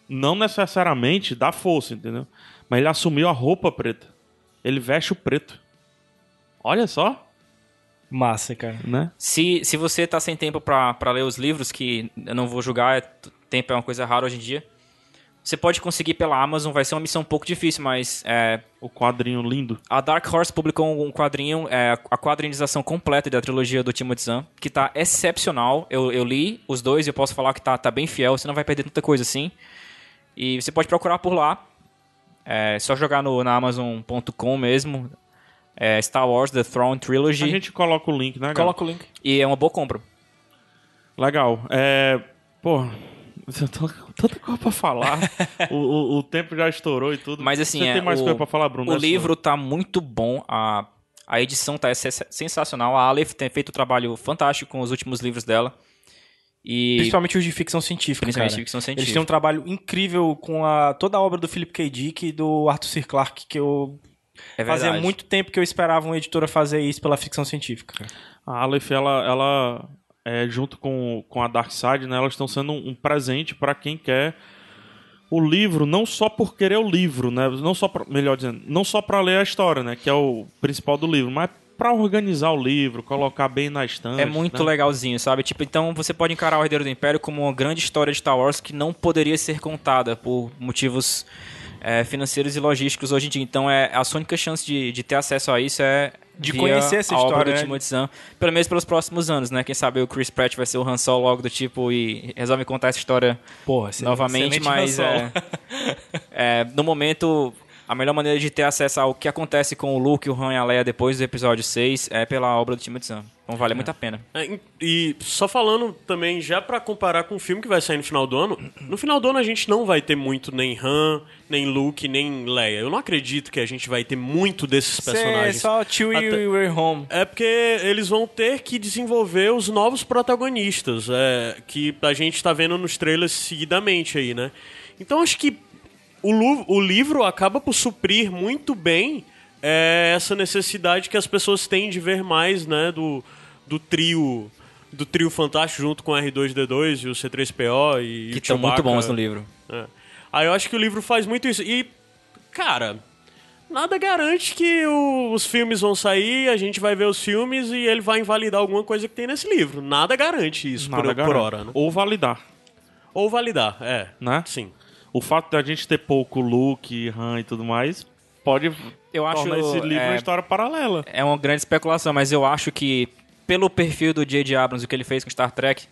Não necessariamente da força, entendeu? Mas ele assumiu a roupa preta. Ele veste o preto. Olha só, Massa, cara. né? Se, se você tá sem tempo pra pra ler os livros, que eu não vou julgar, é- tempo é uma coisa rara hoje em dia, você pode conseguir pela Amazon, vai ser uma missão um pouco difícil, mas é, O quadrinho lindo. a Dark Horse publicou um quadrinho, é, a quadrinização completa da trilogia do Timothy Zahn, que tá excepcional. Eu, eu li os dois e eu posso falar que tá, tá bem fiel, você não vai perder tanta coisa assim. E você pode procurar por lá, é só jogar no, na Amazon.com mesmo, é Star Wars The Throne Trilogy, A gente coloca o link, né, galera? Coloca o link. e é uma boa compra. Legal. É. Pô, eu tô com tanta coisa pra falar. o, o, o tempo já estourou e tudo. Mas assim, Você é, tem mais o, coisa pra falar, Bruno? O É sua. livro tá muito bom, a, a edição tá sensacional. A Aleph tem feito um trabalho fantástico com os últimos livros dela. E Principalmente os de ficção científica, Principalmente cara. ficção Eles científica. têm um trabalho incrível com a, toda a obra do Philip K. Dick e do Arthur C. Clarke, que eu... é Fazia muito tempo que eu esperava uma editora fazer isso pela ficção científica. A Aleph, ela, ela é, junto com, com a Dark Side, né, elas estão sendo um, um presente para quem quer o livro, não só por querer o livro, né, não só pra, melhor dizendo, não só para ler a história, né, que é o principal do livro, mas para organizar o livro, colocar bem na estante. É muito né? legalzinho, sabe? Tipo, então você pode encarar o Herdeiro do Império como uma grande história de Star Wars que não poderia ser contada por motivos é, financeiros e logísticos hoje em dia. Então, é a sua única chance de, de ter acesso a isso é De conhecer essa a obra história, do né? Timothy Zahn, pelo menos pelos próximos anos, né? Quem sabe o Chris Pratt vai ser o Han Solo logo do tipo e resolve contar essa história Porra, novamente, mas é, é, no momento a melhor maneira de ter acesso ao que acontece com o Luke, o Han e a Leia depois do episódio 6 é pela obra do Timothy Zahn. Então vale muito a pena. É, e- só falando também, já pra comparar com o filme que vai sair no final do ano, no final do ano a gente não vai ter muito nem Han, nem Luke, nem Leia. Eu não acredito que a gente vai ter muito desses Cê- personagens. só Chewie Até- e Way Home. É porque eles vão ter que desenvolver os novos protagonistas, é, que a gente tá vendo nos trailers seguidamente aí, né? Então acho que o, o livro acaba por suprir muito bem é, essa necessidade que as pessoas têm de ver mais, né, do, do trio do trio fantástico junto com o R2D2 e o C3PO e Que estão muito bons no livro. É. Aí eu acho que o livro faz muito isso. E, cara, nada garante que o- os filmes vão sair, a gente vai ver os filmes e ele vai invalidar alguma coisa que tem nesse livro. Nada garante isso Nada por, garante. por hora, né? Ou validar, Ou validar, é. né? Sim. O fato da gente ter pouco Luke, Han e tudo mais, pode Eu acho, tornar esse livro é, uma história paralela. É uma grande especulação, mas eu acho que, pelo perfil do J.J. Abrams, o que ele fez com Star Trek,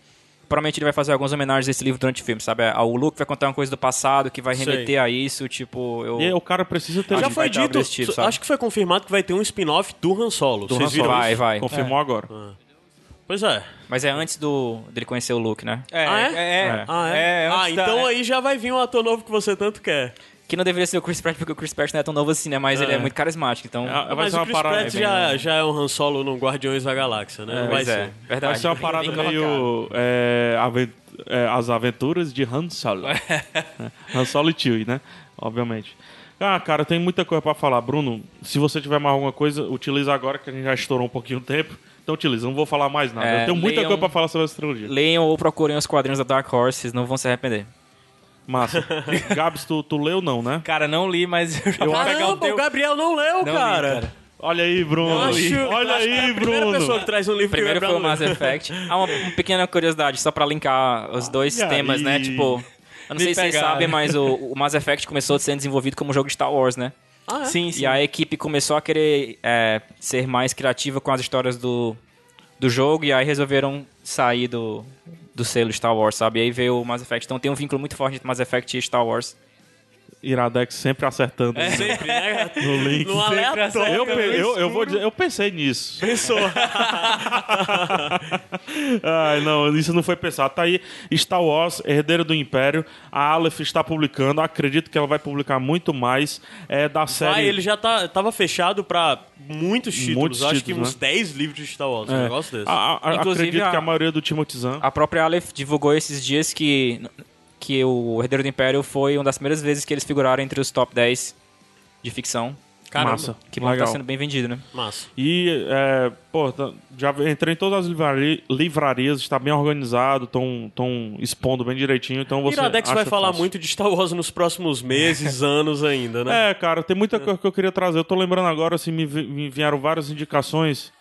provavelmente ele vai fazer algumas homenagens a esse livro durante o filme, sabe? Ah, O Luke vai contar uma coisa do passado que vai Sei. remeter a isso, tipo... Eu... E aí o cara precisa ter... Já foi dito, tipo, sabe? acho que foi confirmado que vai ter um spin-off do Han Solo. do Vocês Han viram Solo. Vai, isso? vai. Confirmou agora. Pois é. Mas é antes do dele conhecer o Luke, né? É, Ah, é? é, Ah, é? é, ah, da- então é. aí já vai vir um ator novo que você tanto quer. Que não deveria ser o Chris Pratt, porque o Chris Pratt não é tão novo assim, né? Mas ele é muito carismático, então... É, vai Mas ser o Chris parada Pratt bem- já, já é um Han Solo no Guardiões da Galáxia, né? Não vai Pois ser. é, verdade. Vai ser uma Bem- parada bem colocado. meio... é, aven- é, as aventuras de Han Solo. É, Han Solo e Chewie, né? Obviamente. Ah, cara, tem muita coisa pra falar. Bruno, se você tiver mais alguma coisa, utiliza agora, que a gente já estourou um pouquinho o tempo. Então utiliza, não vou falar mais nada. É, Eu tenho muita leiam- coisa pra falar sobre essa trilogia. Leiam ou procurem os quadrinhos da Dark Horse, vocês não vão se arrepender. Massa. Gabs, tu, tu leu não, né? Cara, não li, mas eu já vou pegar o Caramba, teu... o Gabriel não leu, Não li, cara. cara. Olha aí, Bruno. Acho- Olha acho que é aí, a primeira pessoa Bruno. que traz um livro Primeiro que foi o Mass. Effect. Ah, uma, uma pequena curiosidade, só pra linkar os dois Olha temas, né? aí. Tipo, eu não Me sei se vocês pegaram. sabem, mas o, o Mass Effect começou sendo desenvolvido como um jogo de Star Wars, né? Ah, é? Sim, sim. E a equipe começou a querer é, ser mais criativa com as histórias do, do jogo e aí resolveram sair do, do selo Star Wars, sabe? E aí veio o Mass Effect. Então tem um vínculo muito forte entre Mass Effect e Star Wars. Iradex sempre acertando Sempre, né? no link. No aleatório. Eu, eu, eu, vou dizer, eu pensei nisso. Pensou. Ai, não, isso não foi pensado. Tá aí Star Wars, Herdeiro do Império. A Aleph está publicando. Acredito que ela vai publicar muito mais. É da série. Ah, ele já tá, tava fechado pra muitos títulos. Muitos Acho títulos, que uns né? 10 livros de Star Wars, um É. negócio desse. A- a- Inclusive, acredito a- que a maioria do Timothy Zahn. A própria Aleph divulgou esses dias que, que o Herdeiro do Império foi uma das primeiras vezes que eles figuraram entre os top 10 de ficção. Caramba. Massa. Que bom que tá sendo bem vendido, né? Massa. E, é, pô, tá- já entrei em todas as livraria- livrarias, está bem organizado, estão expondo bem direitinho, então você Iradex vai falar fácil. muito de Star Wars nos próximos meses, anos ainda, né? É, cara, tem muita coisa que eu queria trazer. Eu tô lembrando agora, assim, me, vi- me vieram várias indicações.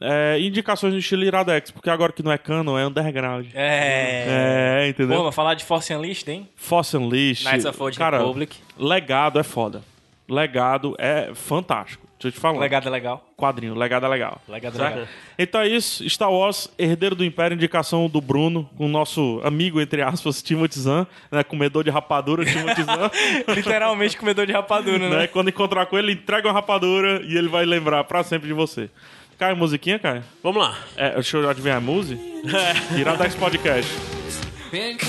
É, indicações no estilo Iradex, porque agora que não é canon, é underground. É. É, entendeu? Pô, mas falar de Force Unleashed, hein? Force Unleashed. Knights of Old cara, Republic. Legado é foda. Legado é fantástico. Deixa eu te falar. Legado é legal. Quadrinho, legado é legal. Legado é Certo? legal. Então é isso. Star Wars, Herdeiro do Império, indicação do Bruno, com o nosso amigo, entre aspas, Timothy Zahn, né? Comedor de rapadura, Timothy Zahn. Literalmente comedor de rapadura, né? né? Quando encontrar com ele, entrega uma rapadura e ele vai lembrar pra sempre de você. Caio, musiquinha, Caio? Vamos lá. É, deixa eu adivinhar a música? Iradex Podcast. and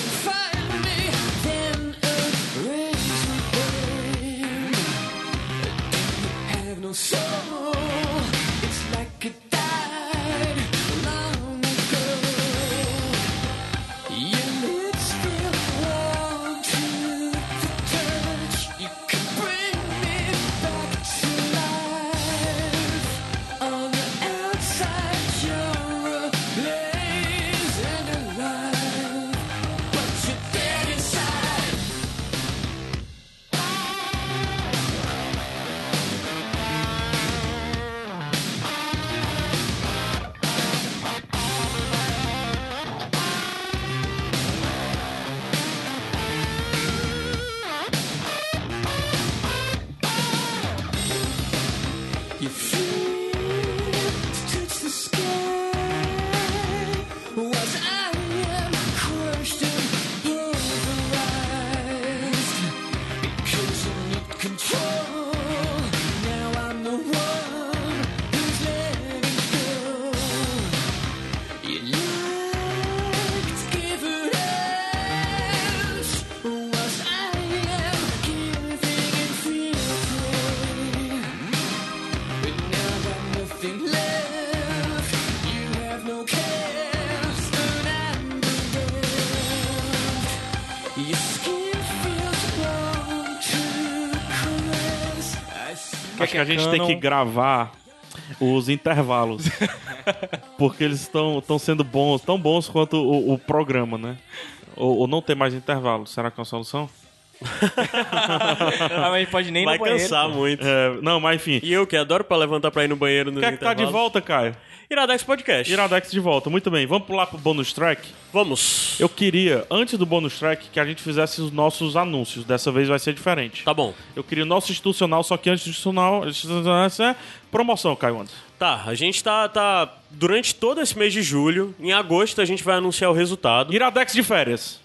a gente tem que gravar os intervalos. porque eles estão sendo bons, tão bons quanto o, o programa, né? Ou, ou não ter mais intervalos. Será que é uma solução? Ah, mas a gente pode nem Vai no banheiro. cansar muito. É, não, mas enfim. E eu que adoro pra levantar pra ir no banheiro nos Quer que tá de volta, Caio? Iradex Podcast. Iradex de volta. Muito bem. Vamos pular pro bônus track? Vamos. Eu queria, antes do bônus track, que a gente fizesse os nossos anúncios. Dessa vez vai ser diferente. Tá bom. Eu queria o nosso institucional, só que antes do institucional, institucional é promoção, Caio Anderson. Tá, a gente tá, tá. Durante todo esse mês de julho, em agosto, a gente vai anunciar o resultado. Iradex de férias.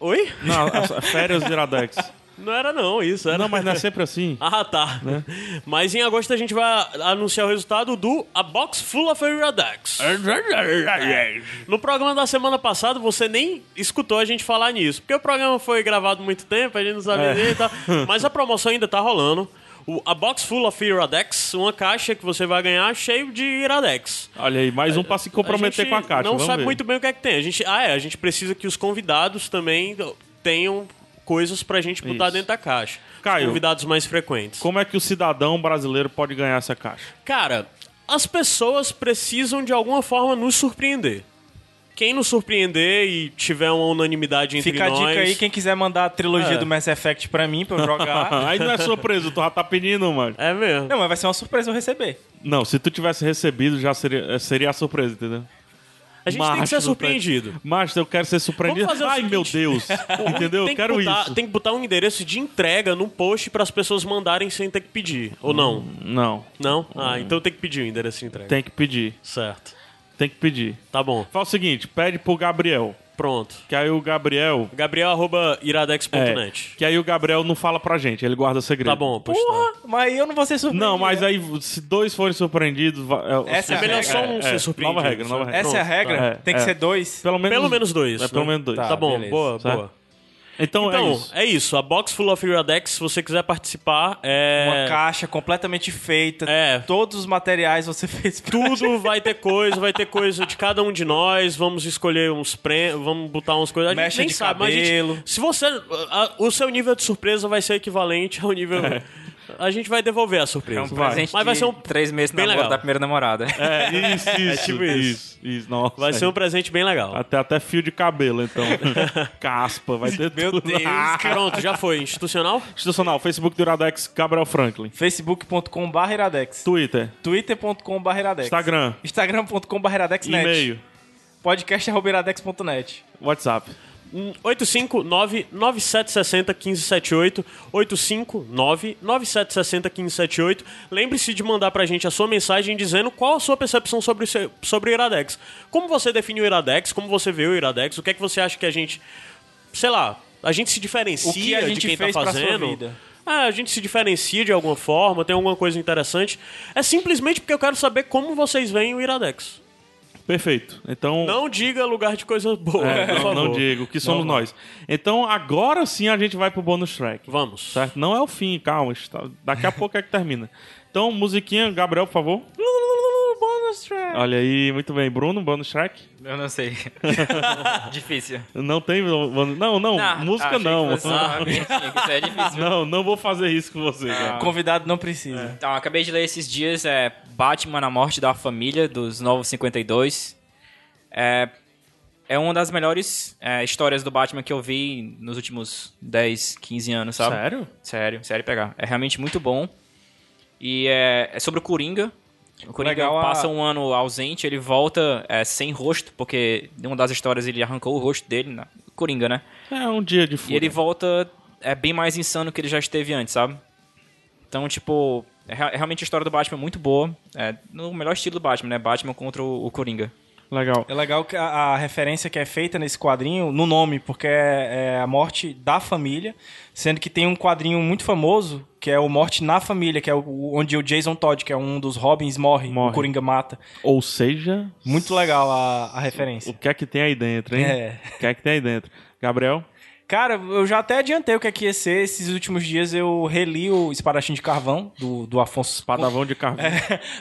Oi? Não, as- férias de Iradex. Não era não, isso era. Não, mas não é sempre assim. Ah, tá. Né? Mas em agosto a gente vai anunciar o resultado do A Box Full of Iradex. No programa da semana passada, você nem escutou a gente falar nisso. Porque o programa foi gravado muito tempo, a gente não sabia É. nem e tal. Mas a promoção ainda tá rolando. O, a Box Full of Iradex, uma caixa que você vai ganhar cheio de Iradex. Olha aí, mais um pra se comprometer com a caixa. Não Vamos sabe ver. muito bem o que é que tem. A gente, ah, é, a gente precisa que os convidados também tenham coisas pra gente botar Isso. dentro da caixa. Caio. Os convidados mais frequentes. Como é que o cidadão brasileiro pode ganhar essa caixa? Cara, as pessoas precisam de alguma forma nos surpreender. Quem nos surpreender e tiver uma unanimidade entre Fica a nós... dica aí, quem quiser mandar a trilogia É. do Mass Effect pra mim, pra eu jogar. aí não é surpresa, tu já tá pedindo, mano. É mesmo. Não, mas vai ser uma surpresa eu receber. Não, se tu tivesse recebido, já seria, seria a surpresa, entendeu? A gente tem que ser surpreendido. Mas eu quero ser surpreendido. Ai, meu seguinte. Deus. Entendeu? Eu que, quero botar, isso. tem que botar um endereço de entrega no post para as pessoas mandarem sem ter que pedir. Ou não? Não, Não? Ah, então tem que pedir o endereço de entrega. tem que pedir. Certo. Tem que pedir. Tá bom. Fala o seguinte, pede pro Gabriel. Pronto. Que aí o Gabriel... Gabriel arroba É, iradex.net. que aí o Gabriel não fala pra gente, ele guarda segredo. Tá bom, pois tá. Porra, mas eu não vou ser surpreendido. Não, mas aí se dois forem surpreendidos... é, Essa É a melhor regra. só um ser surpreendido. Nova regra, nova regra. Essa é a Pronto, regra? tá. Tem que É, ser é. dois? Pelo menos, Pelo menos dois. É, pelo né? menos dois. Tá, bom, beleza. boa, Certo? boa. Então, é Então, isso. é isso. A Box Full of Iradex, se você quiser participar, é... Uma caixa completamente feita. É. Todos os materiais você fez pra Tudo vai ter coisa, vai ter coisa de cada um de nós. Vamos escolher uns prêmios, vamos botar umas coisas. A gente Mecha nem de sabe, mas a gente- cabelo. se você. a- o seu nível de surpresa vai ser equivalente ao nível. A gente vai devolver a surpresa. É um Vai. presente Mas vai ser um três meses bem namoro legal. da primeira namorada. É, isso, isso, tipo isso. isso, isso, nossa. Vai ser um presente bem legal. Até, até fio de cabelo, então. Caspa, vai ter Meu tudo. Deus, Ah, Pronto, já foi. Institucional? Institucional, Facebook do Iradex, Gabriel Franklin. facebook.com.br iradex. Twitter, twitter.com.br iradex. Instagram, instagram.com.br iradexnet. e-mail, podcast.iradex.net. WhatsApp. 859-9760-1578. 859-9760-1578. Lembre-se de mandar pra gente a sua mensagem dizendo qual a sua percepção sobre, sobre o Iradex. Como você define o Iradex? Como você vê o Iradex? O que é que você acha que a gente. Sei lá, a gente se diferencia que a gente de quem fez tá pra sua fazendo? vida? Ah, a gente se diferencia de alguma forma, tem alguma coisa interessante. É simplesmente porque eu quero saber como vocês veem o Iradex. Perfeito. Então. Não diga lugar de coisa boa, É, por não, favor. não digo, que somos Não, nós. Então, agora sim a gente vai pro bônus track. Vamos. Certo? Não é o fim, calma. está- Daqui a pouco é que termina. Então, musiquinha, Gabriel, por favor. Bônus track. Olha aí, muito bem. Bruno, bônus track? Eu não sei. Difícil. Não tem. Não, não, Ah, música não. fosse é difícil. Não, não vou fazer isso com você, cara. Convidado não precisa. Então, eu acabei de ler esses dias é Batman na Morte da Família, dos Novos 52. É, é uma das melhores é, histórias do Batman que eu vi nos últimos 10, 15 anos, sabe? Sério? Sério, sério pegar. É realmente muito bom. E é, é sobre o Coringa. O Coringa Legal a- passa um ano ausente, ele volta é, sem rosto, porque em uma das histórias ele arrancou o rosto dele, na... Coringa, né? É um dia de E fúria. ele volta é bem mais insano que ele já esteve antes, sabe? Então, tipo, é, rea- realmente a história do Batman é muito boa. É no melhor estilo do Batman, né? Batman contra o, o Coringa. Legal. É legal que a, a referência que é feita nesse quadrinho no nome, porque é, é a morte da família, sendo que tem um quadrinho muito famoso que é o Morte na Família, que é o, onde o Jason Todd, que é um dos Robins, morre, Morre. o Coringa mata. Ou seja, Muito legal a, a o referência. que é que tem aí dentro, hein? É. O que é que tem aí dentro? Gabriel? Cara, eu já até adiantei o que é que ia ser. Esses últimos dias eu reli o Espadachim de Carvão, do, do Afonso. Padavão de carvão.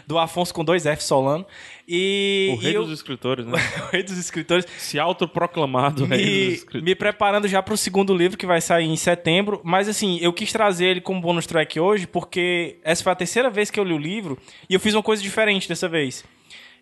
do Afonso com dois F Solano. E. o rei e eu- dos escritores, né? o rei dos escritores. Se autoproclamado rei dos me, escritores. me preparando já pro segundo livro que vai sair em setembro. Mas assim, eu quis trazer ele como bônus track hoje, porque essa foi a terceira vez que eu li o livro e eu fiz uma coisa diferente dessa vez.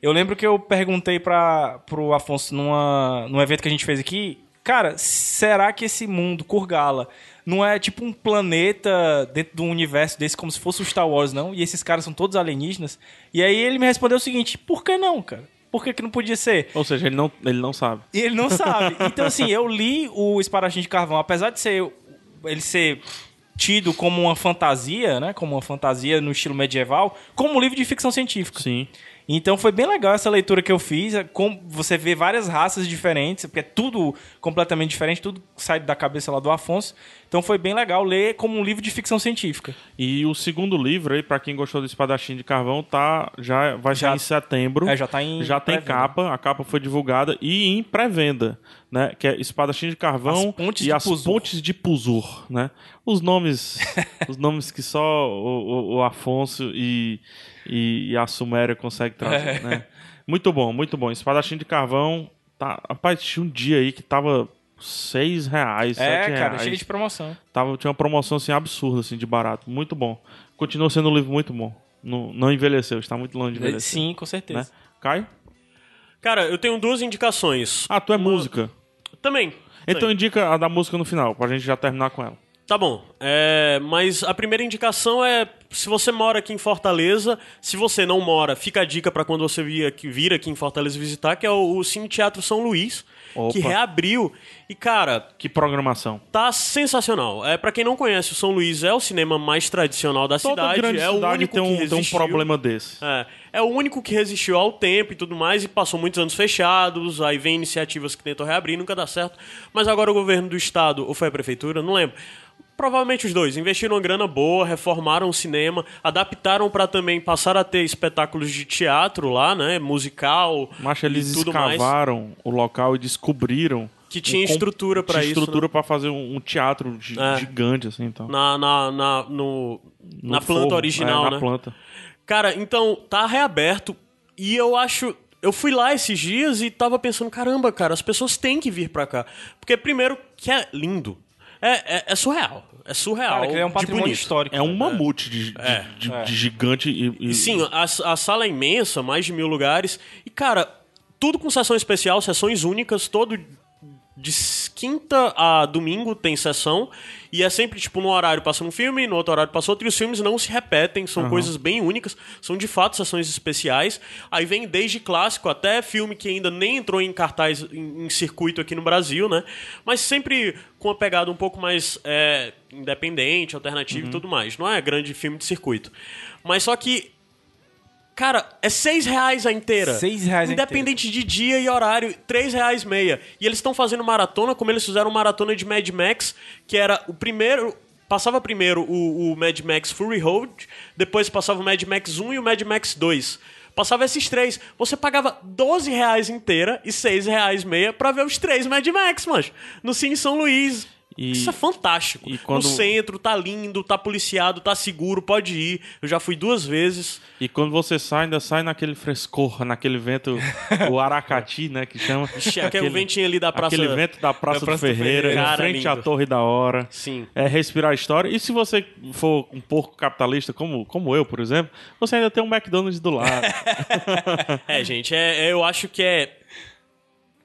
Eu lembro que eu perguntei para pro Afonso numa, num evento que a gente fez aqui, cara, será que esse mundo Kurgala não é tipo um planeta dentro do universo desse como se fosse o Star Wars, não? E esses caras são todos alienígenas? E aí ele me respondeu o seguinte: por que não, cara? Por que, que não podia ser? Ou seja, ele não, ele não sabe. E ele não sabe. Então, assim, eu li o Espadachim de Carvão, apesar de ser ele ser tido como uma fantasia, né? Como uma fantasia no estilo medieval, como um livro de ficção científica. Sim. Então foi bem legal essa leitura que eu fiz. é Com, você vê várias raças diferentes, porque é tudo completamente diferente, tudo sai da cabeça lá do Afonso. Então foi bem legal ler como um livro de ficção científica. E o segundo livro aí, pra quem gostou do Espadachim de Carvão, tá, já vai Já- sair em setembro. É, já tá em Já tem capa, a capa foi divulgada e em pré-venda, né? Que é Espadachim de Carvão As e de as Puzur. Pontes de Puzur, né? Os nomes, os nomes que só o, o- o Afonso e, e, e a Suméria conseguem trazer, É. né? Muito bom, muito bom. Espadachim de Carvão, tá, rapaz, tinha um dia aí que tava seis reais, É, cara, reais. cheio de promoção. Tava, tinha uma promoção assim absurda, assim, de barato. Muito bom. Continua sendo um livro muito bom. Não, não envelheceu, está muito longe de envelhecer. Sim, com certeza. Né? Caio? Cara, eu tenho duas indicações. Ah, tu é música. Também. Então indica a da música no final, pra gente já terminar com ela. Tá bom. É, mas a primeira indicação é se você mora aqui em Fortaleza, se você não mora, fica a dica para quando você vir aqui, vir aqui em Fortaleza visitar, que é o, o Cine Teatro São Luís, que Opa. reabriu. E cara, Que programação. tá sensacional. É para quem não conhece, o São Luís é o cinema mais tradicional da Toda cidade, grande é o cidade único tem um, que tem um resistiu. problema desse. É, é o único que resistiu ao tempo e tudo mais, e passou muitos anos fechados, aí vem iniciativas que tentam reabrir, nunca dá certo. Mas agora o governo do estado, ou foi a prefeitura, não lembro. Provavelmente os dois, investiram uma grana boa, reformaram o cinema, adaptaram para também passar a ter espetáculos de teatro lá, né, musical Mas eles e tudo mais. escavaram o local e descobriram Que tinha um estrutura pra tinha isso, estrutura né? pra fazer um, um teatro É. gigante assim, então. Na, na, na, no- No na planta forro, original, é, na né? planta. Cara, então tá reaberto e eu acho. Eu fui lá esses dias e tava pensando, caramba, cara, as pessoas têm que vir pra cá. Porque, primeiro, que é lindo. É, é, é surreal. É surreal. Cara, é um de patrimônio bonito. histórico. É um mamute de, de- É. de, de gigante e, e- E sim, a, a sala é imensa, mais de mil lugares. E, cara, tudo com sessão especial, sessões únicas, todo. De quinta a domingo tem sessão. E é sempre, tipo, num horário passa um filme, no outro horário passa outro. E os filmes não se repetem, são coisas bem únicas. São de fato sessões especiais. Aí vem desde clássico até filme que ainda nem entrou em cartaz, em, em circuito aqui no Brasil, né? Mas sempre com uma pegada um pouco mais é, independente, alternativa e tudo mais. Não é grande filme de circuito. Mas só que Cara, é seis reais a inteira. Seis reais a Independente de dia e horário, três reais meia. E eles estão fazendo maratona, como eles fizeram maratona de Mad Max, que era o primeiro... Passava primeiro o, o Mad Max Fury Road, depois passava o Mad Max 1 e o Mad Max 2. Passava esses três. Você pagava 12 reais inteira e seis reais meia pra ver os três Mad Max, mano. No Cine São Luís. E- Isso é fantástico. e quando- No centro, tá lindo, tá policiado, tá seguro, pode ir. Eu já fui duas vezes. E quando você sai, ainda sai naquele frescor, naquele vento, o aracati, né, que chama. Ixi, aquele ventinho ali da Praça- Aquele vento da Praça, da Praça do do Ferreira, Ferreira. em Cara, frente à lindo. Torre da Hora. Sim. É respirar a história. E se você for um pouco capitalista, como, como eu, por exemplo, você ainda tem um McDonald's do lado. É, gente, é, eu acho que é.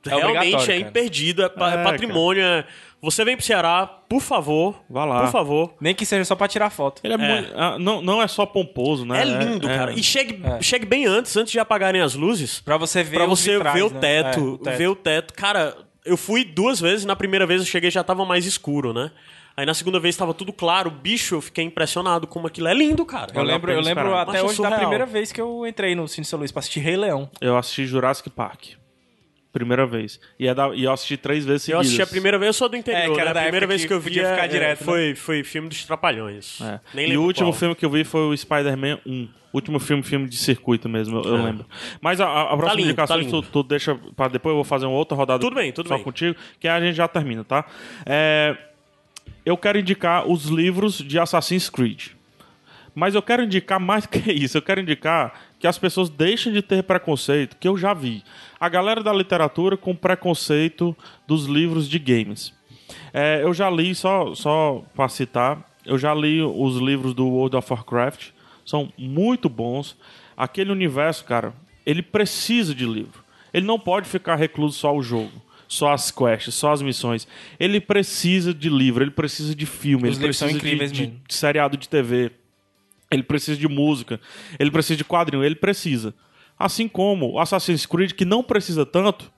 É realmente é cara. imperdido, é, é É, patrimônio. é- Você vem pro Ceará, por favor. Vá lá. Por favor. Nem que seja só pra tirar foto. Ele é, muito- ah, não, não é só pomposo, né? É lindo, é- cara. E chegue, chegue bem antes, antes de apagarem as luzes. Pra você ver Pra você vitrais, ver o né? teto, É, o teto. ver o teto. Cara, eu fui duas vezes, na primeira vez eu cheguei já tava mais escuro, né? Aí na segunda vez tava tudo claro, bicho, eu fiquei impressionado como aquilo é lindo, cara. Eu lembro, eu lembro até Acho hoje da surreal. primeira vez que eu entrei no Cine São Luís pra assistir Rei Leão. Eu assisti Jurassic Park. Primeira vez. E, é da- e eu assisti três vezes Eu seguidas. assisti a primeira vez, eu sou do interior, É, que era né? da A primeira época vez que que eu vi ficar é, direto, né? foi, foi filme dos Trapalhões. É. Nem e o último qual. filme que eu vi foi o Spider-Man 1. O último filme, filme de circuito mesmo, eu, eu lembro. Mas a, a- a próxima lindo, indicação tá tu, tu deixa pra depois, eu vou fazer uma outra rodada Tudo bem, tudo só bem. contigo, que a gente já termina, tá? É, eu quero indicar os livros de Assassin's Creed. Mas eu quero indicar mais que isso. Eu quero indicar que as pessoas deixem de ter preconceito, que eu já vi. A galera da literatura com preconceito dos livros de games. É, eu já li, só, só para citar, eu já li os livros do World of Warcraft. São muito bons. Aquele universo, cara, ele precisa de livro. Ele não pode ficar recluso só ao jogo. Só as quests, só as missões. Ele precisa de livro, ele precisa de filme, Os ele precisa de, de- de seriado de TV. Ele precisa de música, ele precisa de quadrinho, ele precisa. Assim como Assassin's Creed, que não precisa tanto,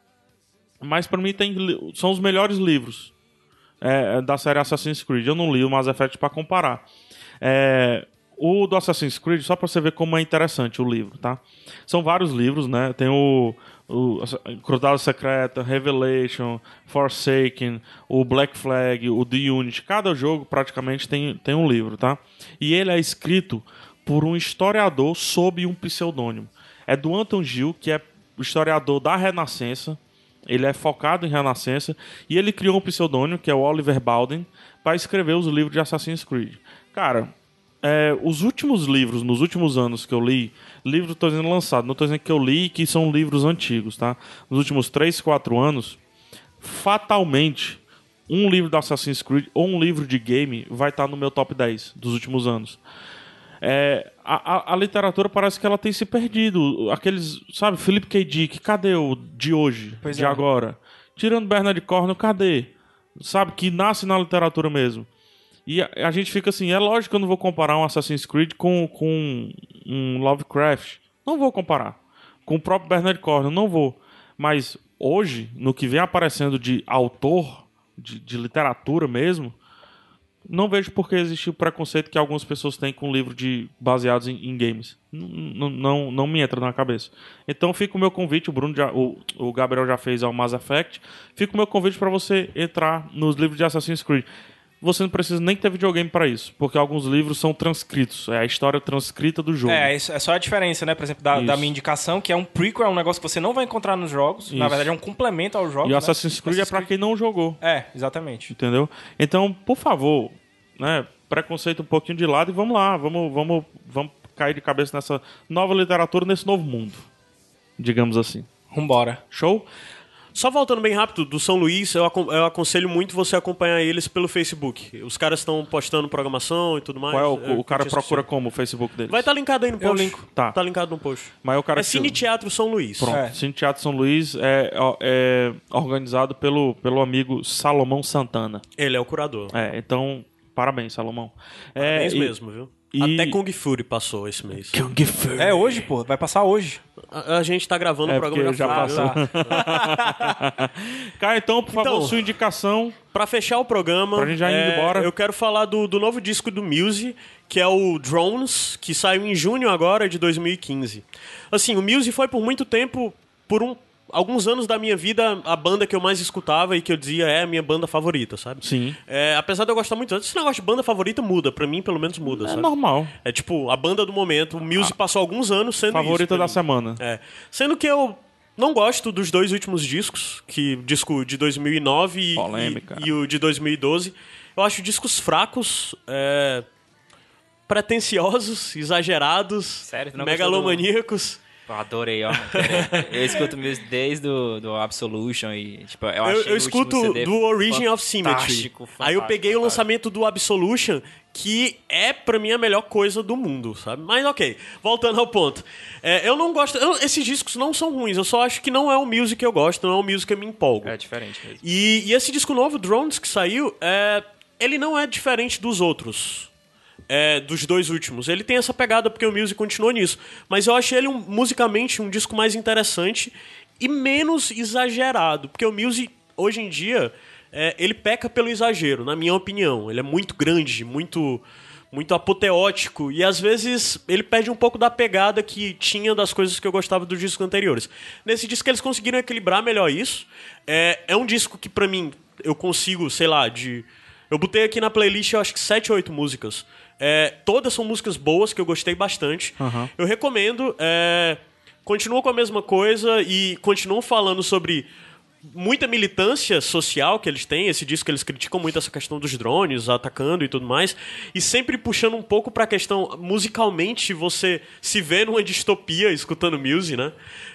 mas pra mim tem, são os melhores livros é, da série Assassin's Creed. Eu não li o Mass Effect pra comparar. É, o do Assassin's Creed, só pra você ver como é interessante o livro, tá? São vários livros, né? Tem o, o Cruzada Secreta, Revelation, Forsaken, o Black Flag, o The Unity. Cada jogo praticamente tem, tem um livro, tá? E ele é escrito por um historiador sob um pseudônimo. É do Anton Gil, que é historiador da Renascença. Ele é focado em Renascença e ele criou um pseudônimo, que é o Oliver Bowden, para escrever os livros de Assassin's Creed. Cara, é, os últimos livros, nos últimos anos que eu li, livros estou dizendo lançado, não estou dizendo que eu li que são livros antigos, tá? Nos últimos 3, 4 anos, fatalmente, um livro do Assassin's Creed ou um livro de game vai estar no meu top 10 dos últimos anos. É, a, a- a literatura parece que ela tem se perdido. Aqueles, sabe, Philip K. Dick, cadê o de hoje, Pois de é. agora? Tirando Bernard Cornwell, cadê? Sabe, que nasce na literatura mesmo. E a, a gente fica assim, é lógico que eu não vou comparar um Assassin's Creed com, com um Lovecraft. Não vou comparar. Com o próprio Bernard Cornwell, não vou. Mas hoje, no que vem aparecendo de autor, de, de literatura mesmo, não vejo por que existe o preconceito que algumas pessoas têm com livro de baseados em, em games. N- Não, não me entra na cabeça. Então fica o meu convite, o Bruno já, o, o Gabriel já fez ao Mass Effect. Fica o meu convite para você entrar nos livros de Assassin's Creed. Você não precisa nem ter videogame para isso, porque alguns livros são transcritos, é a história transcrita do jogo. É, é só a diferença, né? Por exemplo, da, da minha indicação, que é um prequel, é um negócio que você não vai encontrar nos jogos. Na Isso. verdade, é um complemento aos jogos. e o né? Assassin's Creed é para quem não jogou. É, exatamente. Entendeu? Então, por favor, né, preconceito um pouquinho de lado e vamos lá, vamos, vamos, vamos cair de cabeça nessa nova literatura, nesse novo mundo. Digamos assim. Vambora. Show? Só voltando bem rápido, do São Luís, eu, acon- eu aconselho muito você acompanhar eles pelo Facebook. Os caras estão postando programação e tudo mais. Qual é o, Eu o cara procura como o Facebook dele? Vai estar linkado aí no Eu post. linko. Tá. Tá linkado no post. Mas o cara É que- Cine Teatro São Luís. Pronto. É. Cine Teatro São Luís é, é organizado pelo, pelo amigo Salomão Santana. Ele é o curador. É, então, parabéns, Salomão. É, Parabéns e- mesmo, viu? e- Até Kung Fury passou esse mês. É hoje, pô. Vai passar hoje. A, a gente tá gravando É, o programa já passou. Cara, então, por favor, Então- sua indicação. Pra fechar o programa, Pra gente já é, embora. eu quero falar do, do novo disco do Muse, que é o Drones, que saiu em junho agora de 2015. Assim, o Muse foi por muito tempo, por um, alguns anos da minha vida, a banda que eu mais escutava e que eu dizia é a minha banda favorita, sabe? Sim. É, apesar de eu gostar muito, esse negócio de banda favorita muda, pra mim pelo menos muda, É sabe? normal. É tipo, a banda do momento, o Muse passou alguns anos sendo Favorita da mim. semana. É. Sendo que eu não gosto dos dois últimos discos, que disco de 2009 e, e, e o de 2012. Eu acho discos fracos, é, pretensiosos, exagerados, Sério? Tu não megalomaníacos. Eu adorei, ó. Eu escuto Muse desde do, do Absolution e, tipo, eu Eu, achei eu o último escuto do Origin of Symmetry. Aí eu fantástico, peguei o fantástico. lançamento do Absolution, que é pra mim a melhor coisa do mundo, sabe? Mas ok, voltando ao ponto. É, eu não gosto. eu- esses discos não são ruins, eu só acho que não é o music que eu gosto, não é o music que eu me empolgo. É diferente mesmo. E, e esse disco novo, Drones, que saiu, é, ele não é diferente dos outros. É, dos dois últimos. Ele tem essa pegada porque o Music continua nisso. Mas eu achei ele um- musicalmente um disco mais interessante e menos exagerado. Porque o Music, hoje em dia, é, ele peca pelo exagero, na minha opinião. Ele é muito grande, muito muito apoteótico e às vezes ele perde um pouco da pegada que tinha das coisas que eu gostava dos discos anteriores. Nesse disco eles conseguiram equilibrar melhor isso. É, é um disco que pra mim eu consigo, sei lá, de eu botei aqui na playlist eu acho que 7 ou 8 músicas. É, todas são músicas boas que eu gostei bastante. Eu recomendo. É, continuam com a mesma coisa e continuam falando sobre muita militância social que eles têm, esse disco que eles criticam muito essa questão dos drones atacando e tudo mais, e sempre puxando um pouco pra questão musicalmente você se vê numa distopia escutando music, né?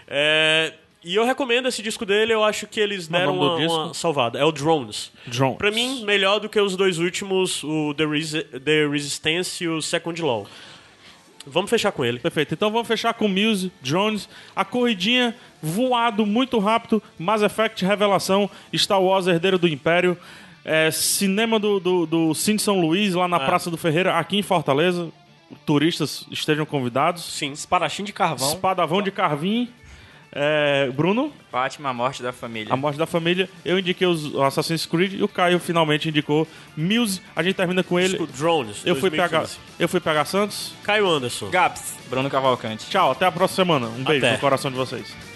É, e eu recomendo esse disco dele, eu acho que eles é o deram uma, uma salvada. É o Drones. Drones. Pra mim, melhor do que os dois últimos, o The, Resi- The Resistance e o Second Law. Vamos fechar com ele. Perfeito. Então vamos fechar com Muse, Drones, a corridinha voado muito rápido, Mass Effect Revelação, Star Wars Herdeiro do Império, é, cinema do, do, do Cine São Luís, lá na Praça do Ferreira, aqui em Fortaleza. Turistas estejam convidados. Sim. Espadachim de carvão. Espadavão de Carvim. É, Bruno, Fátima, a morte da família. a morte da família. Eu indiquei os Assassin's Creed e o Caio finalmente indicou Muse. A gente termina com ele. Disco Drones. Eu fui, PH, 2015. eu fui PH Santos. Caio Anderson. Gaps. Bruno Cavalcante. Tchau, até a próxima semana. Um beijo Até. no coração de vocês.